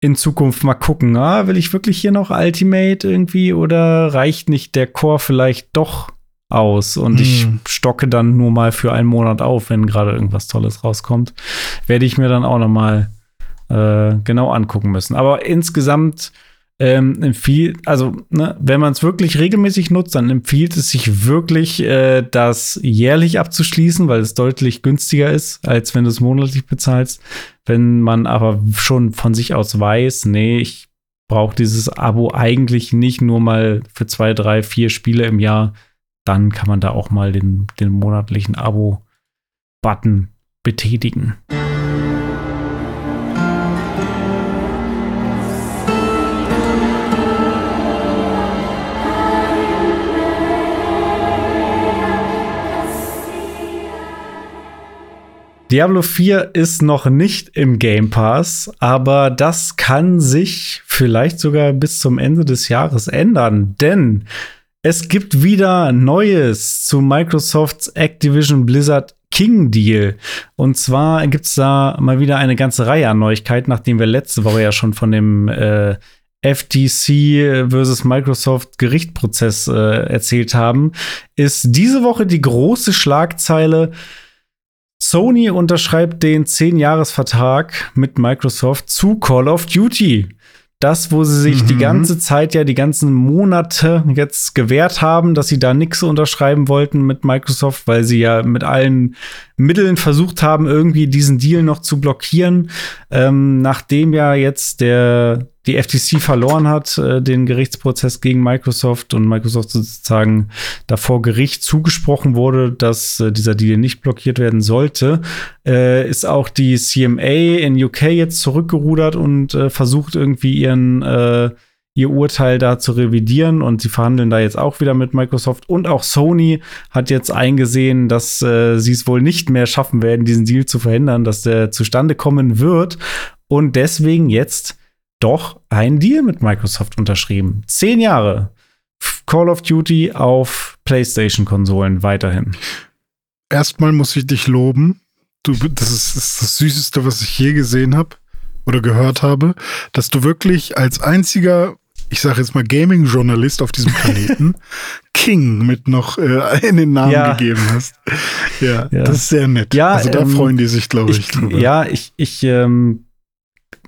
in Zukunft mal gucken, ah, will ich wirklich hier noch Ultimate irgendwie oder reicht nicht der Core vielleicht doch aus und hm. ich stocke dann nur mal für einen Monat auf, wenn gerade irgendwas Tolles rauskommt. Werde ich mir dann auch noch mal äh, genau angucken müssen. Aber insgesamt ähm, empfiehlt, also ne, wenn man es wirklich regelmäßig nutzt, dann empfiehlt es sich wirklich, äh, das jährlich abzuschließen, weil es deutlich günstiger ist, als wenn du es monatlich bezahlst. Wenn man aber schon von sich aus weiß, nee, ich brauche dieses Abo eigentlich nicht nur mal für zwei, drei, vier Spiele im Jahr, dann kann man da auch mal den, den monatlichen Abo-Button betätigen. Diablo 4 ist noch nicht im Game Pass, aber das kann sich vielleicht sogar bis zum Ende des Jahres ändern, denn es gibt wieder Neues zu Microsofts Activision Blizzard King Deal. Und zwar gibt es da mal wieder eine ganze Reihe an Neuigkeiten, nachdem wir letzte Woche ja schon von dem äh, FTC versus Microsoft Gerichtprozess äh, erzählt haben, ist diese Woche die große Schlagzeile. Sony unterschreibt den 10-Jahres-Vertrag mit Microsoft zu Call of Duty das, wo sie sich mhm. die ganze Zeit ja die ganzen Monate jetzt gewehrt haben, dass sie da nichts unterschreiben wollten mit Microsoft, weil sie ja mit allen Mitteln versucht haben, irgendwie diesen Deal noch zu blockieren. Ähm, nachdem ja jetzt der die FTC verloren hat, äh, den Gerichtsprozess gegen Microsoft und Microsoft sozusagen davor Gericht zugesprochen wurde, dass äh, dieser Deal nicht blockiert werden sollte, äh, ist auch die CMA in UK jetzt zurückgerudert und äh, versucht irgendwie ihren äh, ihr Urteil da zu revidieren und sie verhandeln da jetzt auch wieder mit Microsoft. Und auch Sony hat jetzt eingesehen, dass äh, sie es wohl nicht mehr schaffen werden, diesen Deal zu verhindern, dass der zustande kommen wird. Und deswegen jetzt doch einen Deal mit Microsoft unterschrieben. Zehn Jahre Call of Duty auf PlayStation-Konsolen weiterhin. Erstmal muss ich dich loben. Du, das ist das Süßeste, was ich je gesehen habe oder gehört habe, dass du wirklich als einziger ich sage jetzt mal Gaming-Journalist auf diesem Planeten, *laughs* King mit noch äh, in den Namen ja. gegeben hast. Ja, ja, das ist sehr nett. Ja, also da ähm, freuen die sich, glaube ich, ich, drüber. Ja, ich, ich ähm,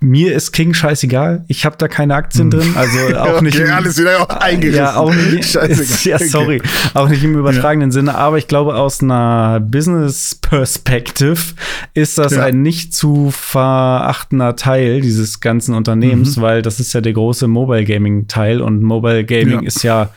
mir ist King scheißegal. Ich habe da keine Aktien hm. drin, also *laughs* auch okay, nicht. Im, alles wieder auch eingerissen. Ja, auch nicht. *laughs* *laughs* ja, sorry, auch nicht im übertragenen ja. Sinne. Aber ich glaube, aus einer Business Perspective ist das ja. ein nicht zu verachtender Teil dieses ganzen Unternehmens, mhm. weil das ist ja der große Mobile Gaming Teil und Mobile Gaming ist ja,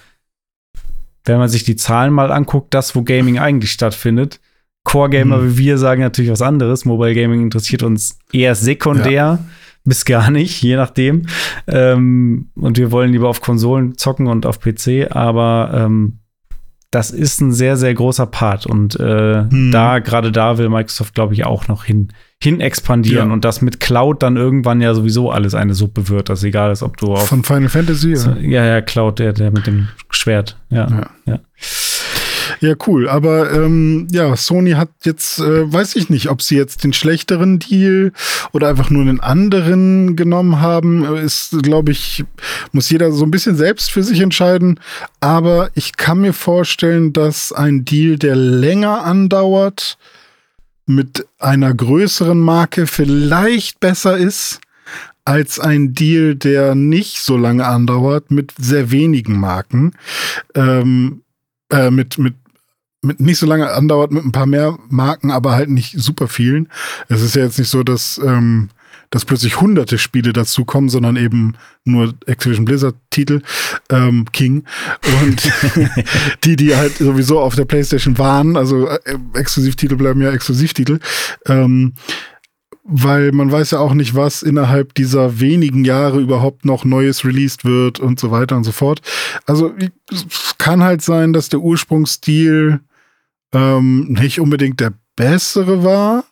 wenn man sich die Zahlen mal anguckt, das, wo Gaming eigentlich stattfindet. Core Gamer mhm. wie wir sagen natürlich was anderes. Mobile Gaming interessiert uns eher sekundär. Bis gar nicht, je nachdem. Ähm, und wir wollen lieber auf Konsolen zocken und auf PC, aber ähm, das ist ein sehr, sehr großer Part. Und äh, hm. da, gerade da will Microsoft, glaube ich, auch noch hin, hin expandieren. Ja. Und das mit Cloud dann irgendwann ja sowieso alles eine Suppe wird. Das egal ist, ob du auf. Von Final Fantasy? So, ja, ja, Cloud, der, der mit dem Schwert. ja. ja. ja. Ja, cool. Aber ähm, ja, Sony hat jetzt, äh, weiß ich nicht, ob sie jetzt den schlechteren Deal oder einfach nur einen anderen genommen haben. Ist, glaube ich, muss jeder so ein bisschen selbst für sich entscheiden. Aber ich kann mir vorstellen, dass ein Deal, der länger andauert, mit einer größeren Marke vielleicht besser ist als ein Deal, der nicht so lange andauert, mit sehr wenigen Marken. Ähm, äh, mit, mit mit nicht so lange andauert, mit ein paar mehr Marken, aber halt nicht super vielen. Es ist ja jetzt nicht so, dass, ähm, dass plötzlich hunderte Spiele dazukommen, sondern eben nur Activision Blizzard Titel, ähm, King. Und *laughs* die, die halt sowieso auf der Playstation waren, also äh, Exklusivtitel bleiben ja Exklusivtitel. Ähm, weil man weiß ja auch nicht, was innerhalb dieser wenigen Jahre überhaupt noch Neues released wird und so weiter und so fort. Also es kann halt sein, dass der Ursprungsstil ähm, nicht unbedingt der bessere war,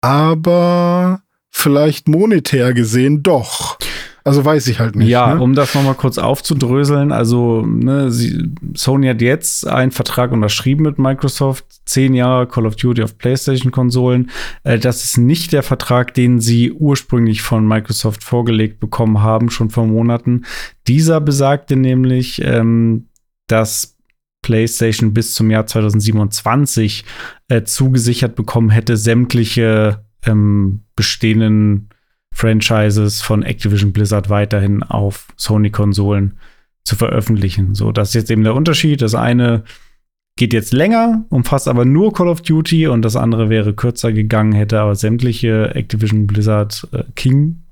aber vielleicht monetär gesehen doch. Also weiß ich halt nicht. Ja, ne? um das nochmal kurz aufzudröseln, also ne, sie, Sony hat jetzt einen Vertrag unterschrieben mit Microsoft, zehn Jahre Call of Duty auf PlayStation-Konsolen. Äh, das ist nicht der Vertrag, den sie ursprünglich von Microsoft vorgelegt bekommen haben, schon vor Monaten. Dieser besagte nämlich, ähm, dass PlayStation bis zum Jahr 2027 äh, zugesichert bekommen hätte, sämtliche ähm, bestehenden Franchises von Activision Blizzard weiterhin auf Sony-Konsolen zu veröffentlichen. So, das ist jetzt eben der Unterschied. Das eine geht jetzt länger, umfasst aber nur Call of Duty und das andere wäre kürzer gegangen, hätte aber sämtliche Activision Blizzard äh, King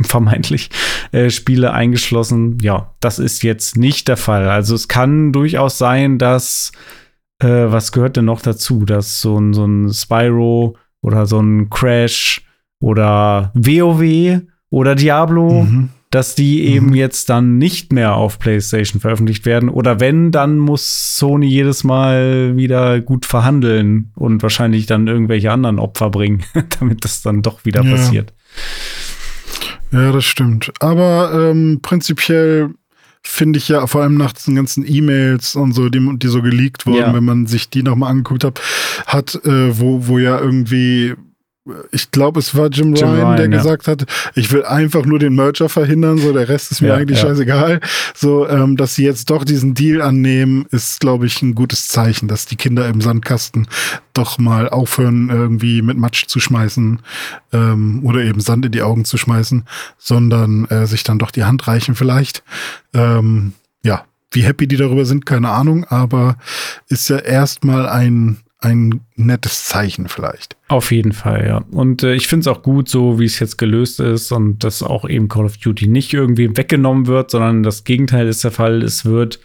vermeintlich äh, Spiele eingeschlossen. Ja, das ist jetzt nicht der Fall. Also es kann durchaus sein, dass äh, was gehört denn noch dazu, dass so ein, so ein Spyro oder so ein Crash oder WoW oder Diablo, mhm. dass die mhm. eben jetzt dann nicht mehr auf PlayStation veröffentlicht werden. Oder wenn, dann muss Sony jedes Mal wieder gut verhandeln und wahrscheinlich dann irgendwelche anderen Opfer bringen, *laughs* damit das dann doch wieder ja. passiert. Ja, das stimmt. Aber ähm, prinzipiell finde ich ja vor allem nach diesen ganzen E-Mails und so, die, die so geleakt wurden, ja. wenn man sich die nochmal angeguckt hat, hat, äh, wo, wo ja irgendwie ich glaube, es war Jim, Jim Ryan, Ryan, der ja. gesagt hat, ich will einfach nur den Merger verhindern, so der Rest ist mir ja, eigentlich ja. scheißegal. So, ähm, dass sie jetzt doch diesen Deal annehmen, ist, glaube ich, ein gutes Zeichen, dass die Kinder im Sandkasten doch mal aufhören, irgendwie mit Matsch zu schmeißen ähm, oder eben Sand in die Augen zu schmeißen, sondern äh, sich dann doch die Hand reichen vielleicht. Ähm, ja, wie happy die darüber sind, keine Ahnung, aber ist ja erstmal ein ein nettes Zeichen vielleicht. Auf jeden Fall, ja. Und äh, ich finde es auch gut, so wie es jetzt gelöst ist und dass auch eben Call of Duty nicht irgendwie weggenommen wird, sondern das Gegenteil ist der Fall. Es wird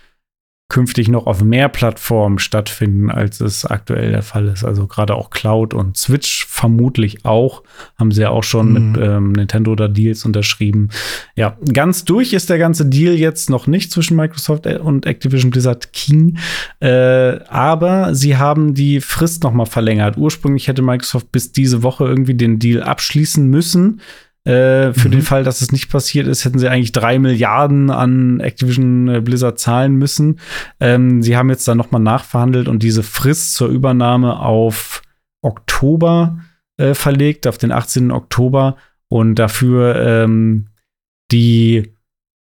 künftig noch auf mehr Plattformen stattfinden, als es aktuell der Fall ist. Also gerade auch Cloud und Switch vermutlich auch. Haben sie ja auch schon mhm. mit ähm, Nintendo da Deals unterschrieben. Ja, ganz durch ist der ganze Deal jetzt noch nicht zwischen Microsoft und Activision Blizzard King. Äh, aber sie haben die Frist noch mal verlängert. Ursprünglich hätte Microsoft bis diese Woche irgendwie den Deal abschließen müssen. Äh, für mhm. den Fall, dass es nicht passiert ist, hätten sie eigentlich drei Milliarden an Activision äh, Blizzard zahlen müssen. Ähm, sie haben jetzt dann nochmal nachverhandelt und diese Frist zur Übernahme auf Oktober äh, verlegt, auf den 18. Oktober. Und dafür ähm, die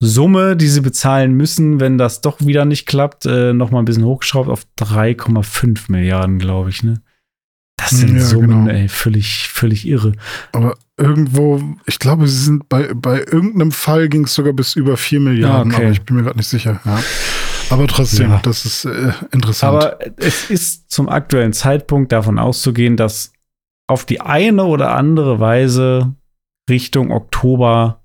Summe, die sie bezahlen müssen, wenn das doch wieder nicht klappt, äh, noch mal ein bisschen hochgeschraubt auf 3,5 Milliarden, glaube ich. Ne? Das sind ja, Summen, genau. ey, völlig, völlig irre. Aber irgendwo, ich glaube, sie sind bei, bei irgendeinem Fall ging es sogar bis über 4 Milliarden, ja, okay. aber ich bin mir gerade nicht sicher. Ja. Aber trotzdem, ja. das ist äh, interessant. Aber es ist zum aktuellen Zeitpunkt davon auszugehen, dass auf die eine oder andere Weise Richtung Oktober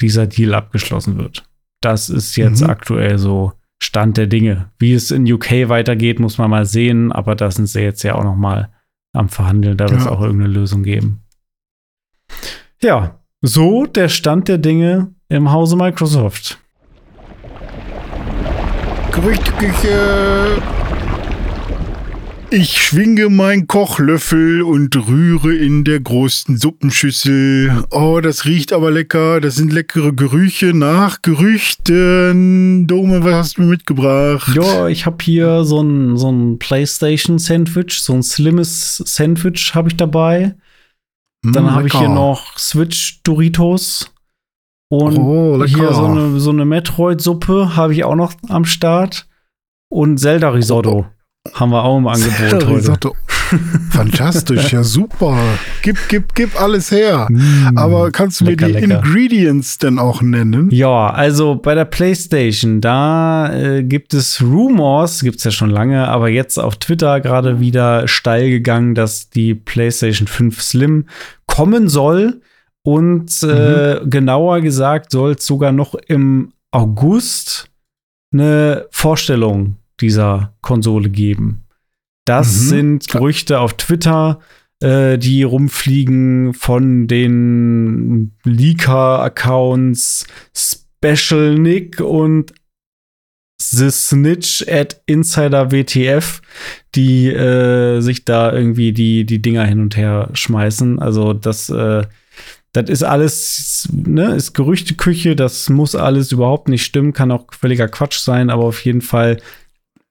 dieser Deal abgeschlossen wird. Das ist jetzt mhm. aktuell so Stand der Dinge. Wie es in UK weitergeht, muss man mal sehen, aber da sind sie jetzt ja auch noch mal am Verhandeln. Da wird es ja. auch irgendeine Lösung geben. Ja, so der Stand der Dinge im Hause Microsoft. Gerüchteküche. Ich schwinge mein Kochlöffel und rühre in der großen Suppenschüssel. Oh, das riecht aber lecker. Das sind leckere Gerüche nach Gerüchten. Dome, was hast du mir mitgebracht? Ja, ich habe hier so ein, so ein PlayStation-Sandwich, so ein slimmes Sandwich habe ich dabei. Dann mm, habe ich hier noch Switch Doritos. Und oh, hier so eine, so eine Metroid-Suppe habe ich auch noch am Start. Und Zelda-Risotto. Oh. Haben wir auch im *laughs* Angebot heute. *laughs* Fantastisch, ja super. Gib, gib, gib alles her. Mm, Aber kannst du lecker, mir die lecker. Ingredients denn auch nennen? Ja, also bei der PlayStation, da äh, gibt es Rumors, gibt es ja schon lange, aber jetzt auf Twitter gerade wieder steil gegangen, dass die PlayStation 5 Slim kommen soll. Und äh, mhm. genauer gesagt soll es sogar noch im August eine Vorstellung dieser Konsole geben. Das mhm. sind Gerüchte auf Twitter, äh, die rumfliegen von den Leaker-Accounts Special Nick und The Snitch at Insider WTF, die äh, sich da irgendwie die, die Dinger hin und her schmeißen. Also das, äh, das ist alles, ne, ist Gerüchteküche, das muss alles überhaupt nicht stimmen, kann auch völliger Quatsch sein, aber auf jeden Fall,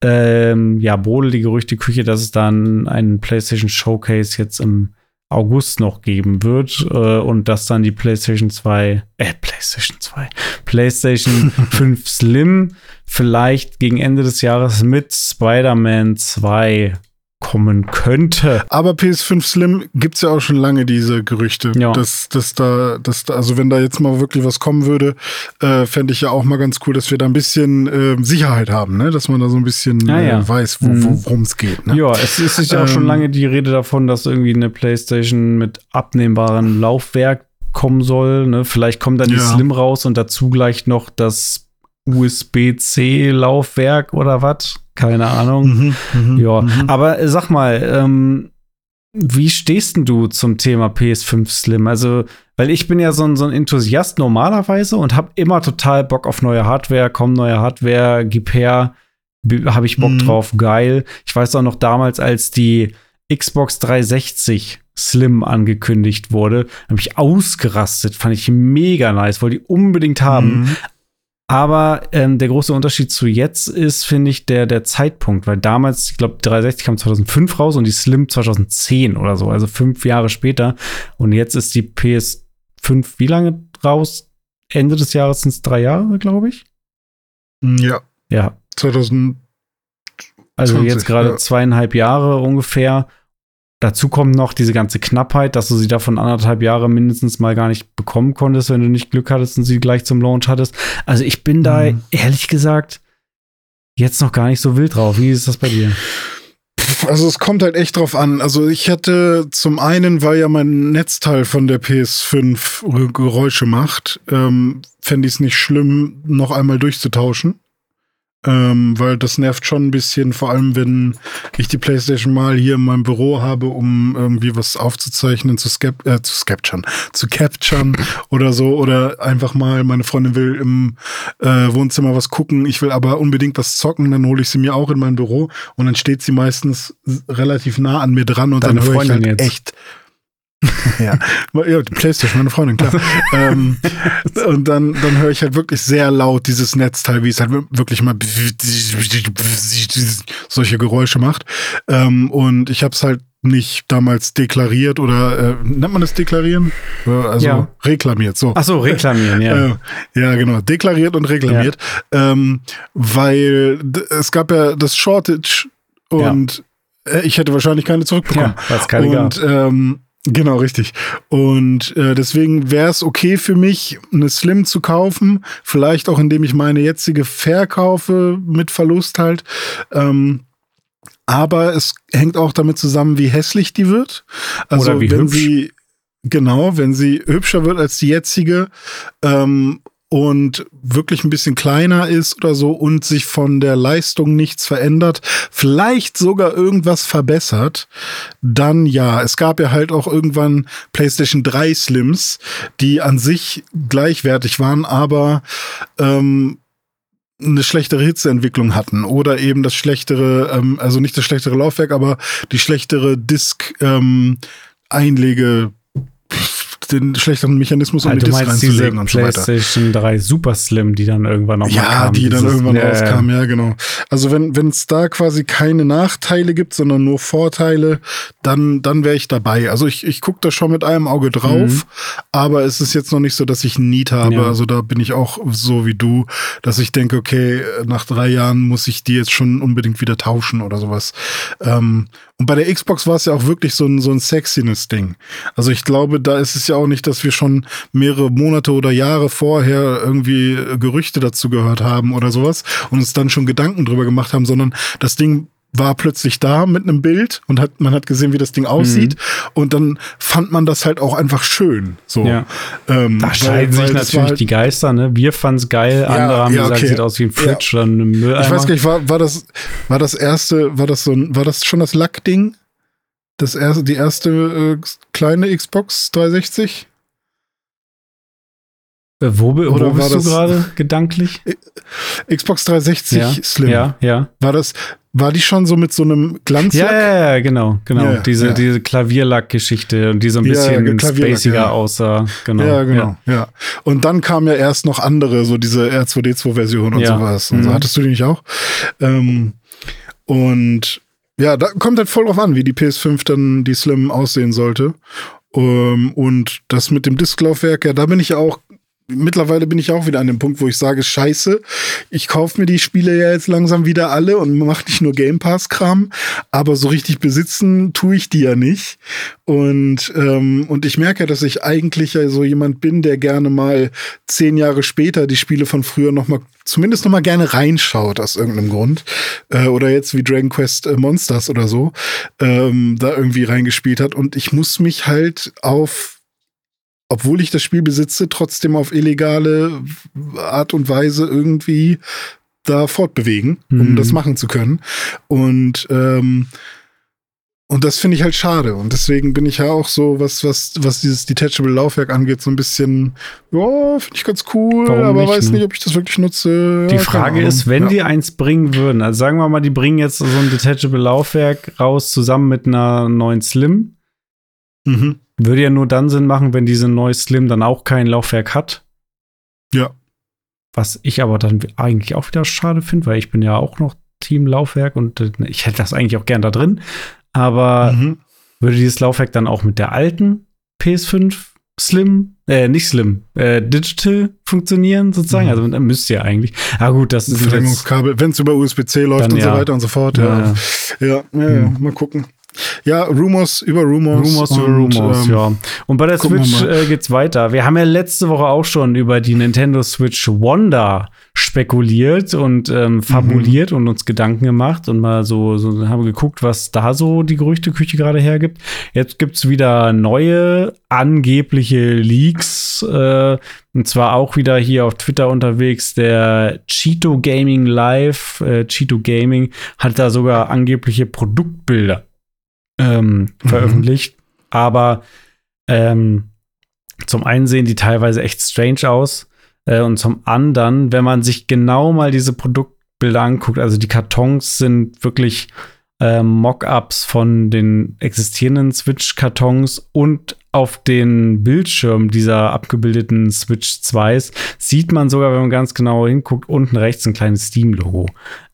ähm, ja, brodelt die Gerüchteküche, dass es dann einen PlayStation Showcase jetzt im August noch geben wird äh, und dass dann die PlayStation 2, äh, PlayStation 2, PlayStation *laughs* 5 Slim vielleicht gegen Ende des Jahres mit Spider-Man 2 kommen könnte. Aber PS5 Slim gibt es ja auch schon lange diese Gerüchte, ja. dass, dass, da, dass da, also wenn da jetzt mal wirklich was kommen würde, äh, fände ich ja auch mal ganz cool, dass wir da ein bisschen äh, Sicherheit haben, ne? dass man da so ein bisschen ah, ja. äh, weiß, wo, wo, worum es geht. Ne? Ja, es ist, ja auch schon ähm, lange die Rede davon, dass irgendwie eine PlayStation mit abnehmbarem Laufwerk kommen soll. Ne? Vielleicht kommt dann die Slim raus und dazu gleich noch das USB-C-Laufwerk oder was? Keine Ahnung. Mhm, mh, ja, mh. aber sag mal, ähm, wie stehst denn du zum Thema PS5 Slim? Also, weil ich bin ja so ein, so ein Enthusiast normalerweise und habe immer total Bock auf neue Hardware. Komm, neue Hardware, gib her, habe ich Bock mhm. drauf, geil. Ich weiß auch noch damals, als die Xbox 360 Slim angekündigt wurde, habe ich ausgerastet, fand ich mega nice, wollte die unbedingt haben. Mhm. Aber ähm, der große Unterschied zu jetzt ist, finde ich, der, der Zeitpunkt, weil damals, ich glaube, 360 kam 2005 raus und die Slim 2010 oder so, also fünf Jahre später. Und jetzt ist die PS5 wie lange raus? Ende des Jahres sind es drei Jahre, glaube ich. Ja. Ja. 2000. Also jetzt gerade ja. zweieinhalb Jahre ungefähr. Dazu kommt noch diese ganze Knappheit, dass du sie davon anderthalb Jahre mindestens mal gar nicht bekommen konntest, wenn du nicht Glück hattest und sie gleich zum Launch hattest. Also ich bin da mhm. ehrlich gesagt jetzt noch gar nicht so wild drauf. Wie ist das bei dir? Also es kommt halt echt drauf an. Also ich hatte zum einen, weil ja mein Netzteil von der PS5 Geräusche macht, ähm, fände ich es nicht schlimm, noch einmal durchzutauschen. Ähm, weil das nervt schon ein bisschen, vor allem wenn ich die Playstation mal hier in meinem Büro habe, um irgendwie was aufzuzeichnen, zu, skep äh, zu capturen, zu capturen *laughs* oder so. Oder einfach mal, meine Freundin will im äh, Wohnzimmer was gucken, ich will aber unbedingt was zocken, dann hole ich sie mir auch in mein Büro und dann steht sie meistens relativ nah an mir dran und Deine dann höre ich halt jetzt. echt *laughs* ja. ja, die Playstation, meine Freundin, klar. *laughs* ähm, und dann, dann höre ich halt wirklich sehr laut dieses Netzteil, wie es halt wirklich mal solche Geräusche macht. Ähm, und ich habe es halt nicht damals deklariert oder äh, nennt man das deklarieren? Also ja. reklamiert, so. Ach so, reklamieren, ja. Äh, ja, genau. Deklariert und reklamiert. Ja. Ähm, weil es gab ja das Shortage und ja. ich hätte wahrscheinlich keine zurückbekommen. Ja, was keine und gab. Ähm, Genau, richtig. Und äh, deswegen wäre es okay für mich, eine Slim zu kaufen. Vielleicht auch, indem ich meine jetzige verkaufe mit Verlust halt. Ähm, aber es hängt auch damit zusammen, wie hässlich die wird. Also Oder wie wenn hübsch. sie genau, wenn sie hübscher wird als die jetzige ähm, und wirklich ein bisschen kleiner ist oder so und sich von der Leistung nichts verändert, vielleicht sogar irgendwas verbessert, dann ja. Es gab ja halt auch irgendwann PlayStation 3 Slims, die an sich gleichwertig waren, aber ähm, eine schlechtere Hitzeentwicklung hatten oder eben das schlechtere, ähm, also nicht das schlechtere Laufwerk, aber die schlechtere Disk ähm, Einlege den schlechteren Mechanismus, um also die Disc reinzulegen und so weiter. PlayStation 3 Super Slim, die dann irgendwann nochmal ja, kam. Ja, die dann irgendwann äh, rauskam, ja, genau. Also wenn wenn es da quasi keine Nachteile gibt, sondern nur Vorteile, dann dann wäre ich dabei. Also ich ich gucke da schon mit einem Auge drauf, mhm. aber es ist jetzt noch nicht so, dass ich Need habe. Ja. Also da bin ich auch so wie du, dass ich denke, okay, nach drei Jahren muss ich die jetzt schon unbedingt wieder tauschen oder sowas. Ähm, und bei der Xbox war es ja auch wirklich so ein, so ein Sexiness-Ding. Also ich glaube, da ist es ja auch nicht, dass wir schon mehrere Monate oder Jahre vorher irgendwie Gerüchte dazu gehört haben oder sowas und uns dann schon Gedanken drüber gemacht haben, sondern das Ding war plötzlich da mit einem Bild und hat, man hat gesehen, wie das Ding aussieht. Mhm. Und dann fand man das halt auch einfach schön. So. Ja. Ähm, da scheiden sich natürlich halt die Geister, ne? Wir fanden es geil, ja, andere haben ja, gesagt, okay. sieht aus wie ein Fridge oder ein Mülleimer. Ich weiß gar nicht, war, war das, war das erste, war das so ein, war das schon das Lackding? Das erste, die erste äh, kleine Xbox 360? Äh, wo, wo bist du gerade gedanklich? *laughs* Xbox 360 ja, Slim. Ja, ja. War das, war die schon so mit so einem Glanzlack? Ja, ja, genau, genau. Ja, diese, ja. diese Klavierlack-Geschichte und die so ein bisschen ja, spaciger aussah. Genau. Ja, genau, ja. Und dann kam ja erst noch andere, so diese R2D2-Version und sowas. Und so mhm. hattest du die nicht auch? Ähm, und ja, da kommt halt voll drauf an, wie die PS5 dann die Slim aussehen sollte. Um, ähm, und das mit dem Disklaufwerk, ja, da bin ich auch mittlerweile bin ich auch wieder an dem Punkt, wo ich sage, scheiße, ich kaufe mir die Spiele ja jetzt langsam wieder alle und mache nicht nur Game Pass-Kram, aber so richtig besitzen tue ich die ja nicht. Und, ähm, und ich merke, dass ich eigentlich ja so jemand bin, der gerne mal zehn Jahre später die Spiele von früher noch mal, zumindest noch mal gerne reinschaut aus irgendeinem Grund. Äh, oder jetzt wie Dragon Quest äh, Monsters oder so, ähm, da irgendwie reingespielt hat. Und ich muss mich halt auf obwohl ich das Spiel besitze, trotzdem auf illegale Art und Weise irgendwie da fortbewegen, um mhm. das machen zu können. Und ähm, und das finde ich halt schade. Und deswegen bin ich ja auch so, was, was, was dieses Detachable Laufwerk angeht, so ein bisschen, ja, finde ich ganz cool, Warum aber nicht, weiß ne? nicht, ob ich das wirklich nutze. Die ja, Frage ist, wenn ja. die eins bringen würden, also sagen wir mal, die bringen jetzt so ein Detachable Laufwerk raus, zusammen mit einer neuen Slim. Mhm. Würde ja nur dann Sinn machen, wenn diese neue Slim dann auch kein Laufwerk hat. Ja. Was ich aber dann eigentlich auch wieder schade finde, weil ich bin ja auch noch Team Laufwerk und äh, ich hätte das eigentlich auch gern da drin. Aber mhm. würde dieses Laufwerk dann auch mit der alten PS5 Slim, äh, nicht Slim, äh, Digital funktionieren sozusagen? Mhm. Also dann müsste ja eigentlich. Ah gut, das ist Verlängerungskabel, wenn es über USB-C läuft dann, und ja. so weiter und so fort. Ja, ja, ja, ja, ja, ja. mal gucken. Ja, Rumors über Rumors. Rumors über Rumors, ähm, ja. Und bei der Switch äh, geht's weiter. Wir haben ja letzte Woche auch schon über die Nintendo Switch Wonder spekuliert und ähm, fabuliert mhm. und uns Gedanken gemacht und mal so, so haben geguckt, was da so die Gerüchteküche gerade hergibt. Jetzt gibt's wieder neue angebliche Leaks äh, und zwar auch wieder hier auf Twitter unterwegs. Der Cheeto Gaming Live, äh, Cheeto Gaming hat da sogar angebliche Produktbilder ähm, mhm. veröffentlicht. Aber ähm, zum einen sehen die teilweise echt strange aus. Äh, und zum anderen, wenn man sich genau mal diese Produktbilder anguckt, also die Kartons sind wirklich äh, Mockups von den existierenden Switch-Kartons und auf den Bildschirm dieser abgebildeten Switch 2s sieht man sogar, wenn man ganz genau hinguckt, unten rechts ein kleines Steam-Logo.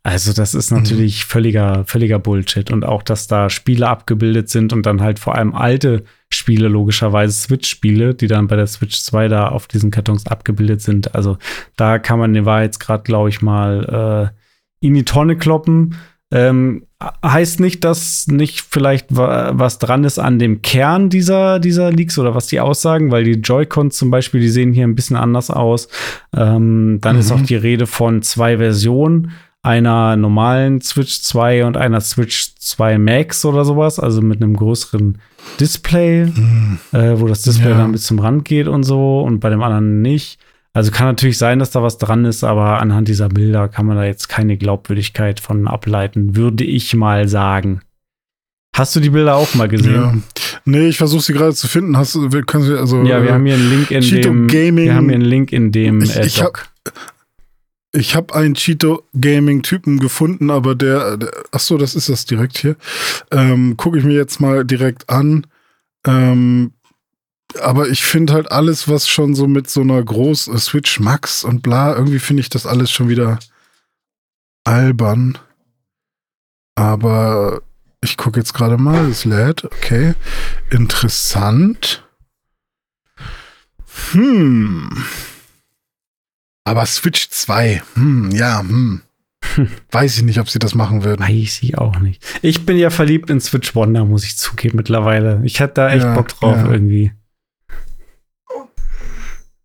Also das ist mhm. natürlich mhm. völliger, völliger Bullshit. Und auch, dass da Spiele abgebildet sind und dann halt vor allem alte Spiele, logischerweise Switch-Spiele, die dann bei der Switch 2 da auf diesen Kartons abgebildet sind. Also da kann man den Wahrheitsgrad, glaube ich, mal äh, in die Tonne kloppen. Ähm, heißt nicht, dass nicht vielleicht was dran ist an dem Kern dieser, dieser Leaks oder was die aussagen, weil die Joy-Cons zum Beispiel, die sehen hier ein bisschen anders aus. Ähm, dann mhm. ist auch die Rede von zwei Versionen einer normalen Switch 2 und einer Switch 2 Max oder sowas, also mit einem größeren Display, mhm. äh, wo das Display ja. dann bis zum Rand geht und so und bei dem anderen nicht. Also kann natürlich sein, dass da was dran ist, aber anhand dieser Bilder kann man da jetzt keine Glaubwürdigkeit von ableiten, würde ich mal sagen. Hast du die Bilder auch mal gesehen? Ja. Nee, ich versuche sie gerade zu finden. Hast du, können Sie, also, ja, wir haben hier einen Link in Cheeto dem. Gaming. Wir haben hier einen Link in dem ich, äh, ich Doc. Hab, ich habe einen Cheeto Gaming Typen gefunden, aber der, der ach so, das ist das direkt hier. Ähm, Gucke ich mir jetzt mal direkt an. Ähm, aber ich finde halt alles, was schon so mit so einer großen Switch Max und bla, irgendwie finde ich das alles schon wieder albern. Aber ich gucke jetzt gerade mal, es lädt. Okay. Interessant. Hm. Aber Switch 2, hm, ja, hm. Weiß ich nicht, ob sie das machen würden. Weiß ich auch nicht. Ich bin ja verliebt in Switch Wonder, muss ich zugeben, mittlerweile. Ich hatte da echt ja, Bock drauf ja. irgendwie.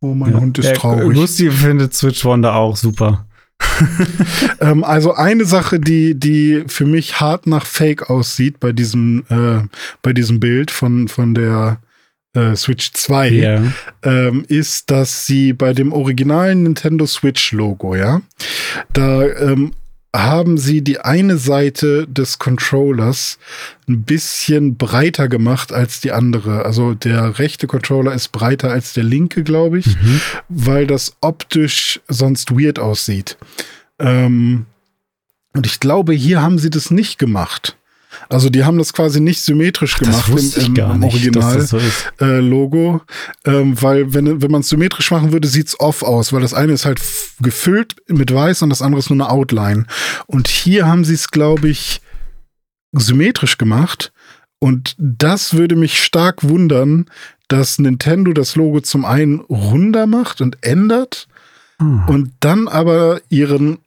Oh, mein ja. Hund ist traurig. Lucy findet Switch Wonder auch super. *laughs* ähm, also eine Sache, die, die für mich hart nach Fake aussieht bei diesem, äh, bei diesem Bild von, von der äh, Switch 2 yeah. ähm, ist, dass sie bei dem originalen Nintendo Switch Logo, ja, da ähm, haben sie die eine Seite des Controllers ein bisschen breiter gemacht als die andere. Also der rechte Controller ist breiter als der linke, glaube ich, mhm. weil das optisch sonst weird aussieht. Ähm, und ich glaube, hier haben sie das nicht gemacht. Also die haben das quasi nicht symmetrisch gemacht im, im, im Original-Logo, so ähm, weil wenn, wenn man es symmetrisch machen würde, sieht's off aus, weil das eine ist halt gefüllt mit weiß und das andere ist nur eine Outline. Und hier haben sie es, glaube ich, symmetrisch gemacht. Und das würde mich stark wundern, dass Nintendo das Logo zum einen runder macht und ändert hm. und dann aber ihren,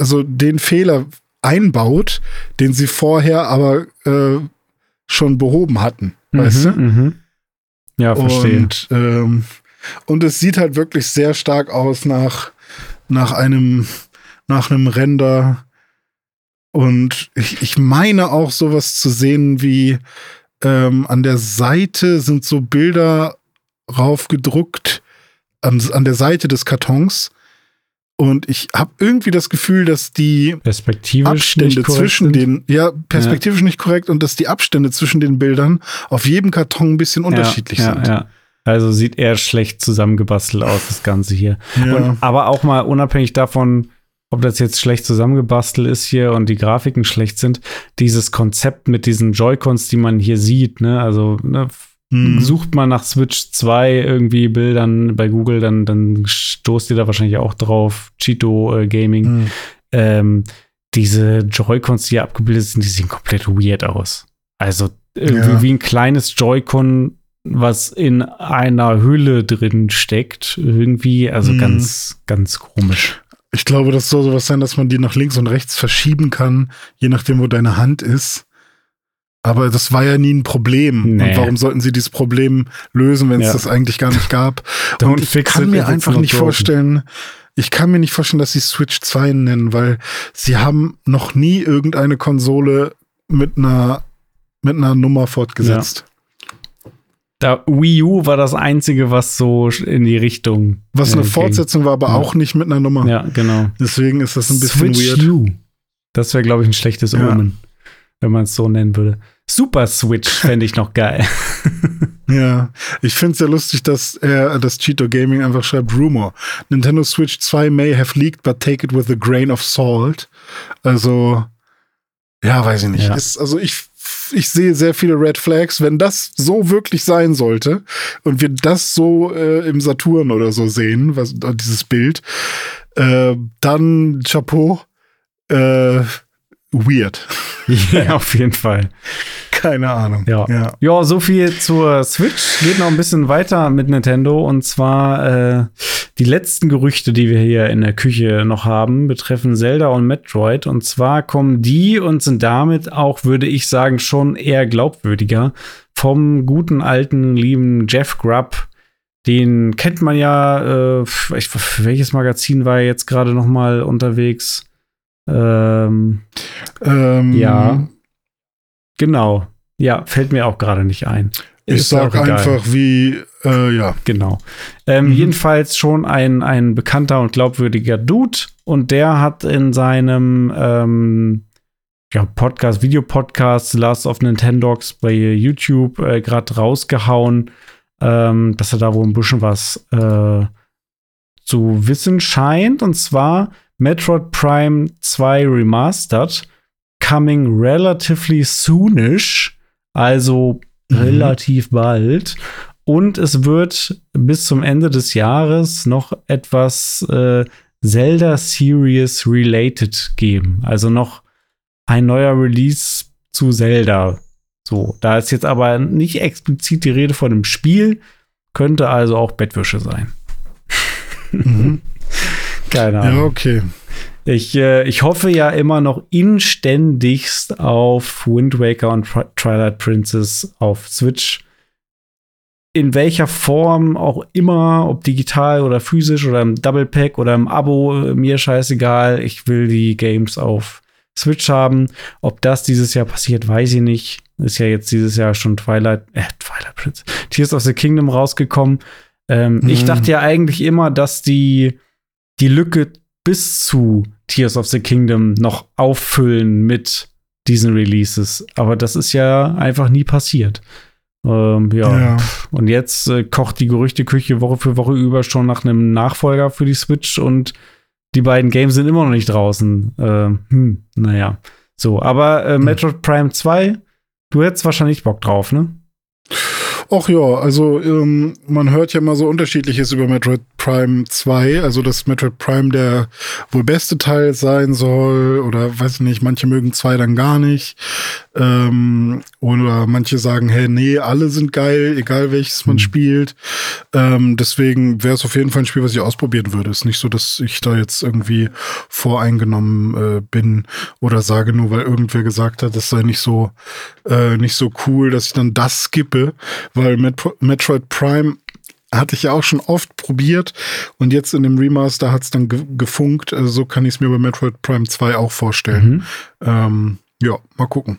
also den Fehler einbaut, den sie vorher aber äh, schon behoben hatten. Mhm, weißt du? Mhm. Ja, verstehe. Und, ähm, und es sieht halt wirklich sehr stark aus nach, nach einem, nach einem Render. Und ich, ich meine auch sowas zu sehen wie ähm, an der Seite sind so Bilder raufgedruckt, an, an der Seite des Kartons und ich habe irgendwie das Gefühl, dass die Abstände zwischen den, ja, perspektivisch ja. nicht korrekt und dass die Abstände zwischen den Bildern auf jedem Karton ein bisschen unterschiedlich ja, sind. Also sieht eher schlecht zusammengebastelt aus, das Ganze hier. Und, aber auch mal unabhängig davon, ob das jetzt schlecht zusammengebastelt ist hier und die Grafiken schlecht sind, dieses Konzept mit diesen Joy-Cons, die man hier sieht, ne, also ne, hm. Sucht man nach Switch 2 irgendwie Bildern bei Google, dann, dann stoßt ihr da wahrscheinlich auch drauf. Cheeto äh, Gaming. Hm. Ähm, diese Joy-Cons, die hier abgebildet sind, die sehen komplett weird aus. Also irgendwie ja. wie ein kleines Joy-Con, was in einer Hülle drin steckt. Irgendwie, also hm. ganz, ganz komisch. Ich glaube, das soll sowas sein, dass man die nach links und rechts verschieben kann, je nachdem, wo deine Hand ist. Aber das war ja nie ein Problem. Nee. Und warum sollten sie dieses Problem lösen, wenn es ja. das eigentlich gar nicht gab? Und ich kann mir einfach nicht broken. vorstellen, ich kann mir nicht vorstellen, dass sie Switch 2 nennen, weil sie haben noch nie irgendeine Konsole mit einer, mit einer Nummer fortgesetzt. Ja. Da Wii U war das einzige, was so in die Richtung. Was eine äh, Fortsetzung war, aber ja. auch nicht mit einer Nummer. Ja, genau. Deswegen ist das ein bisschen Switch weird. U. Das wäre, glaube ich, ein schlechtes Omen wenn man es so nennen würde. Super Switch fände ich noch geil. *laughs* ja, ich finde es sehr lustig, dass er das Cheeto Gaming einfach schreibt Rumor. Nintendo Switch 2 may have leaked, but take it with a grain of salt. Also, ja, weiß ich nicht. Ja. Ist, also ich, ich sehe sehr viele Red Flags. Wenn das so wirklich sein sollte und wir das so äh, im Saturn oder so sehen, was, dieses Bild, äh, dann Chapeau. Äh, weird. *laughs* ja, auf jeden Fall. Keine Ahnung. Ja. ja. ja, so viel zur Switch. Geht noch ein bisschen weiter mit Nintendo. Und zwar äh, die letzten Gerüchte, die wir hier in der Küche noch haben, betreffen Zelda und Metroid. Und zwar kommen die und sind damit auch, würde ich sagen, schon eher glaubwürdiger vom guten alten lieben Jeff Grubb. Den kennt man ja. Äh, welches Magazin war er jetzt gerade noch mal unterwegs? Ähm, ähm, ja. Genau. Ja, fällt mir auch gerade nicht ein. Ich Ist sag einfach wie, äh, ja. Genau. Ähm, mhm. Jedenfalls schon ein, ein bekannter und glaubwürdiger Dude. Und der hat in seinem ähm, ja, Podcast, Videopodcast Last of Nintendogs bei YouTube äh, gerade rausgehauen, ähm, dass er da wohl ein bisschen was äh, zu wissen scheint. Und zwar Metroid Prime 2 Remastered coming relatively soonish, also mhm. relativ bald. Und es wird bis zum Ende des Jahres noch etwas äh, Zelda Series Related geben. Also noch ein neuer Release zu Zelda. So, da ist jetzt aber nicht explizit die Rede von dem Spiel, könnte also auch Bettwäsche sein. Mhm. *laughs* Keine Ahnung. Ja, okay. Ich, äh, ich hoffe ja immer noch inständigst auf Wind Waker und Twilight Princess auf Switch. In welcher Form auch immer, ob digital oder physisch oder im Double Pack oder im Abo, äh, mir scheißegal. Ich will die Games auf Switch haben. Ob das dieses Jahr passiert, weiß ich nicht. Ist ja jetzt dieses Jahr schon Twilight, äh, Twilight Princess, Tears of the Kingdom rausgekommen. Ähm, mhm. Ich dachte ja eigentlich immer, dass die die Lücke bis zu Tears of the Kingdom noch auffüllen mit diesen Releases. Aber das ist ja einfach nie passiert. Ähm, ja. ja. Und jetzt äh, kocht die Gerüchteküche Woche für Woche über schon nach einem Nachfolger für die Switch und die beiden Games sind immer noch nicht draußen. Ähm, hm, naja. So, aber äh, hm. Metroid Prime 2, du hättest wahrscheinlich Bock drauf, ne? Ach ja, also ähm, man hört ja immer so unterschiedliches über Metroid Prime 2, also dass Metroid Prime der wohl beste Teil sein soll oder weiß ich nicht, manche mögen zwei dann gar nicht. Ähm, oder manche sagen, hey, nee, alle sind geil, egal welches man mhm. spielt. Ähm, deswegen wäre es auf jeden Fall ein Spiel, was ich ausprobieren würde. Es ist nicht so, dass ich da jetzt irgendwie voreingenommen äh, bin oder sage, nur weil irgendwer gesagt hat, das sei nicht so, äh, nicht so cool, dass ich dann das skippe, weil Metro Metroid Prime hatte ich ja auch schon oft probiert und jetzt in dem Remaster hat es dann ge gefunkt. Also so kann ich es mir bei Metroid Prime 2 auch vorstellen. Mhm. Ähm, ja, mal gucken.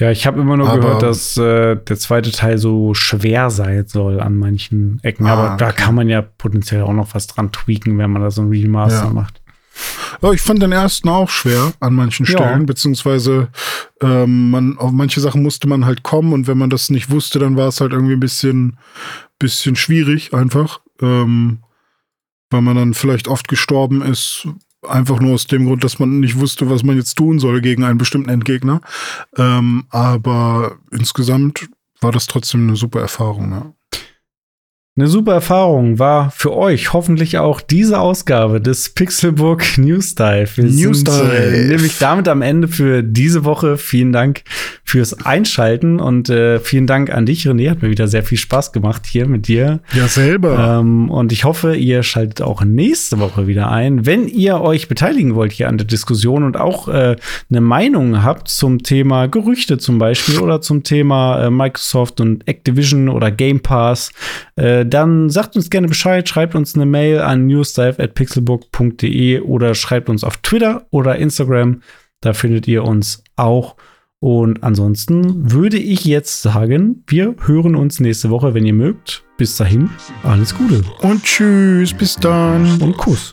Ja, ich habe immer nur aber, gehört, dass äh, der zweite Teil so schwer sein soll an manchen Ecken. Ah, aber okay. da kann man ja potenziell auch noch was dran tweaken, wenn man da so ein Remaster ja. macht. Ja, ich fand den ersten auch schwer an manchen Stellen, ja. beziehungsweise ähm, man, auf manche Sachen musste man halt kommen und wenn man das nicht wusste, dann war es halt irgendwie ein bisschen, bisschen schwierig einfach, ähm, weil man dann vielleicht oft gestorben ist, Einfach nur aus dem Grund, dass man nicht wusste, was man jetzt tun soll gegen einen bestimmten Endgegner. Ähm, aber insgesamt war das trotzdem eine super Erfahrung. Ja. Eine super Erfahrung war für euch hoffentlich auch diese Ausgabe des Pixelbook News Dive. Wir News sind äh, nämlich damit am Ende für diese Woche. Vielen Dank fürs Einschalten und äh, vielen Dank an dich, René. Hat mir wieder sehr viel Spaß gemacht hier mit dir. Ja, selber. Ähm, und ich hoffe, ihr schaltet auch nächste Woche wieder ein. Wenn ihr euch beteiligen wollt hier an der Diskussion und auch äh, eine Meinung habt zum Thema Gerüchte zum Beispiel oder zum Thema äh, Microsoft und Activision oder Game Pass, äh, dann sagt uns gerne Bescheid, schreibt uns eine Mail an newsdive.pixelbook.de oder schreibt uns auf Twitter oder Instagram. Da findet ihr uns auch. Und ansonsten würde ich jetzt sagen, wir hören uns nächste Woche, wenn ihr mögt. Bis dahin, alles Gute. Und tschüss, bis dann. Und Kuss.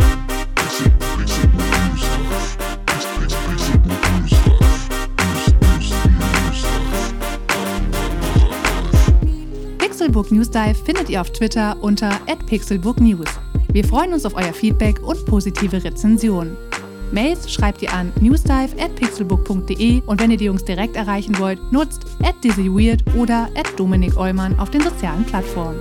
Pixelbook News Dive findet ihr auf Twitter unter @pixelbooknews. Wir freuen uns auf euer Feedback und positive Rezensionen. Mails schreibt ihr an newsdive@pixelbook.de und wenn ihr die Jungs direkt erreichen wollt, nutzt @dizzyweird oder @dominik auf den sozialen Plattformen.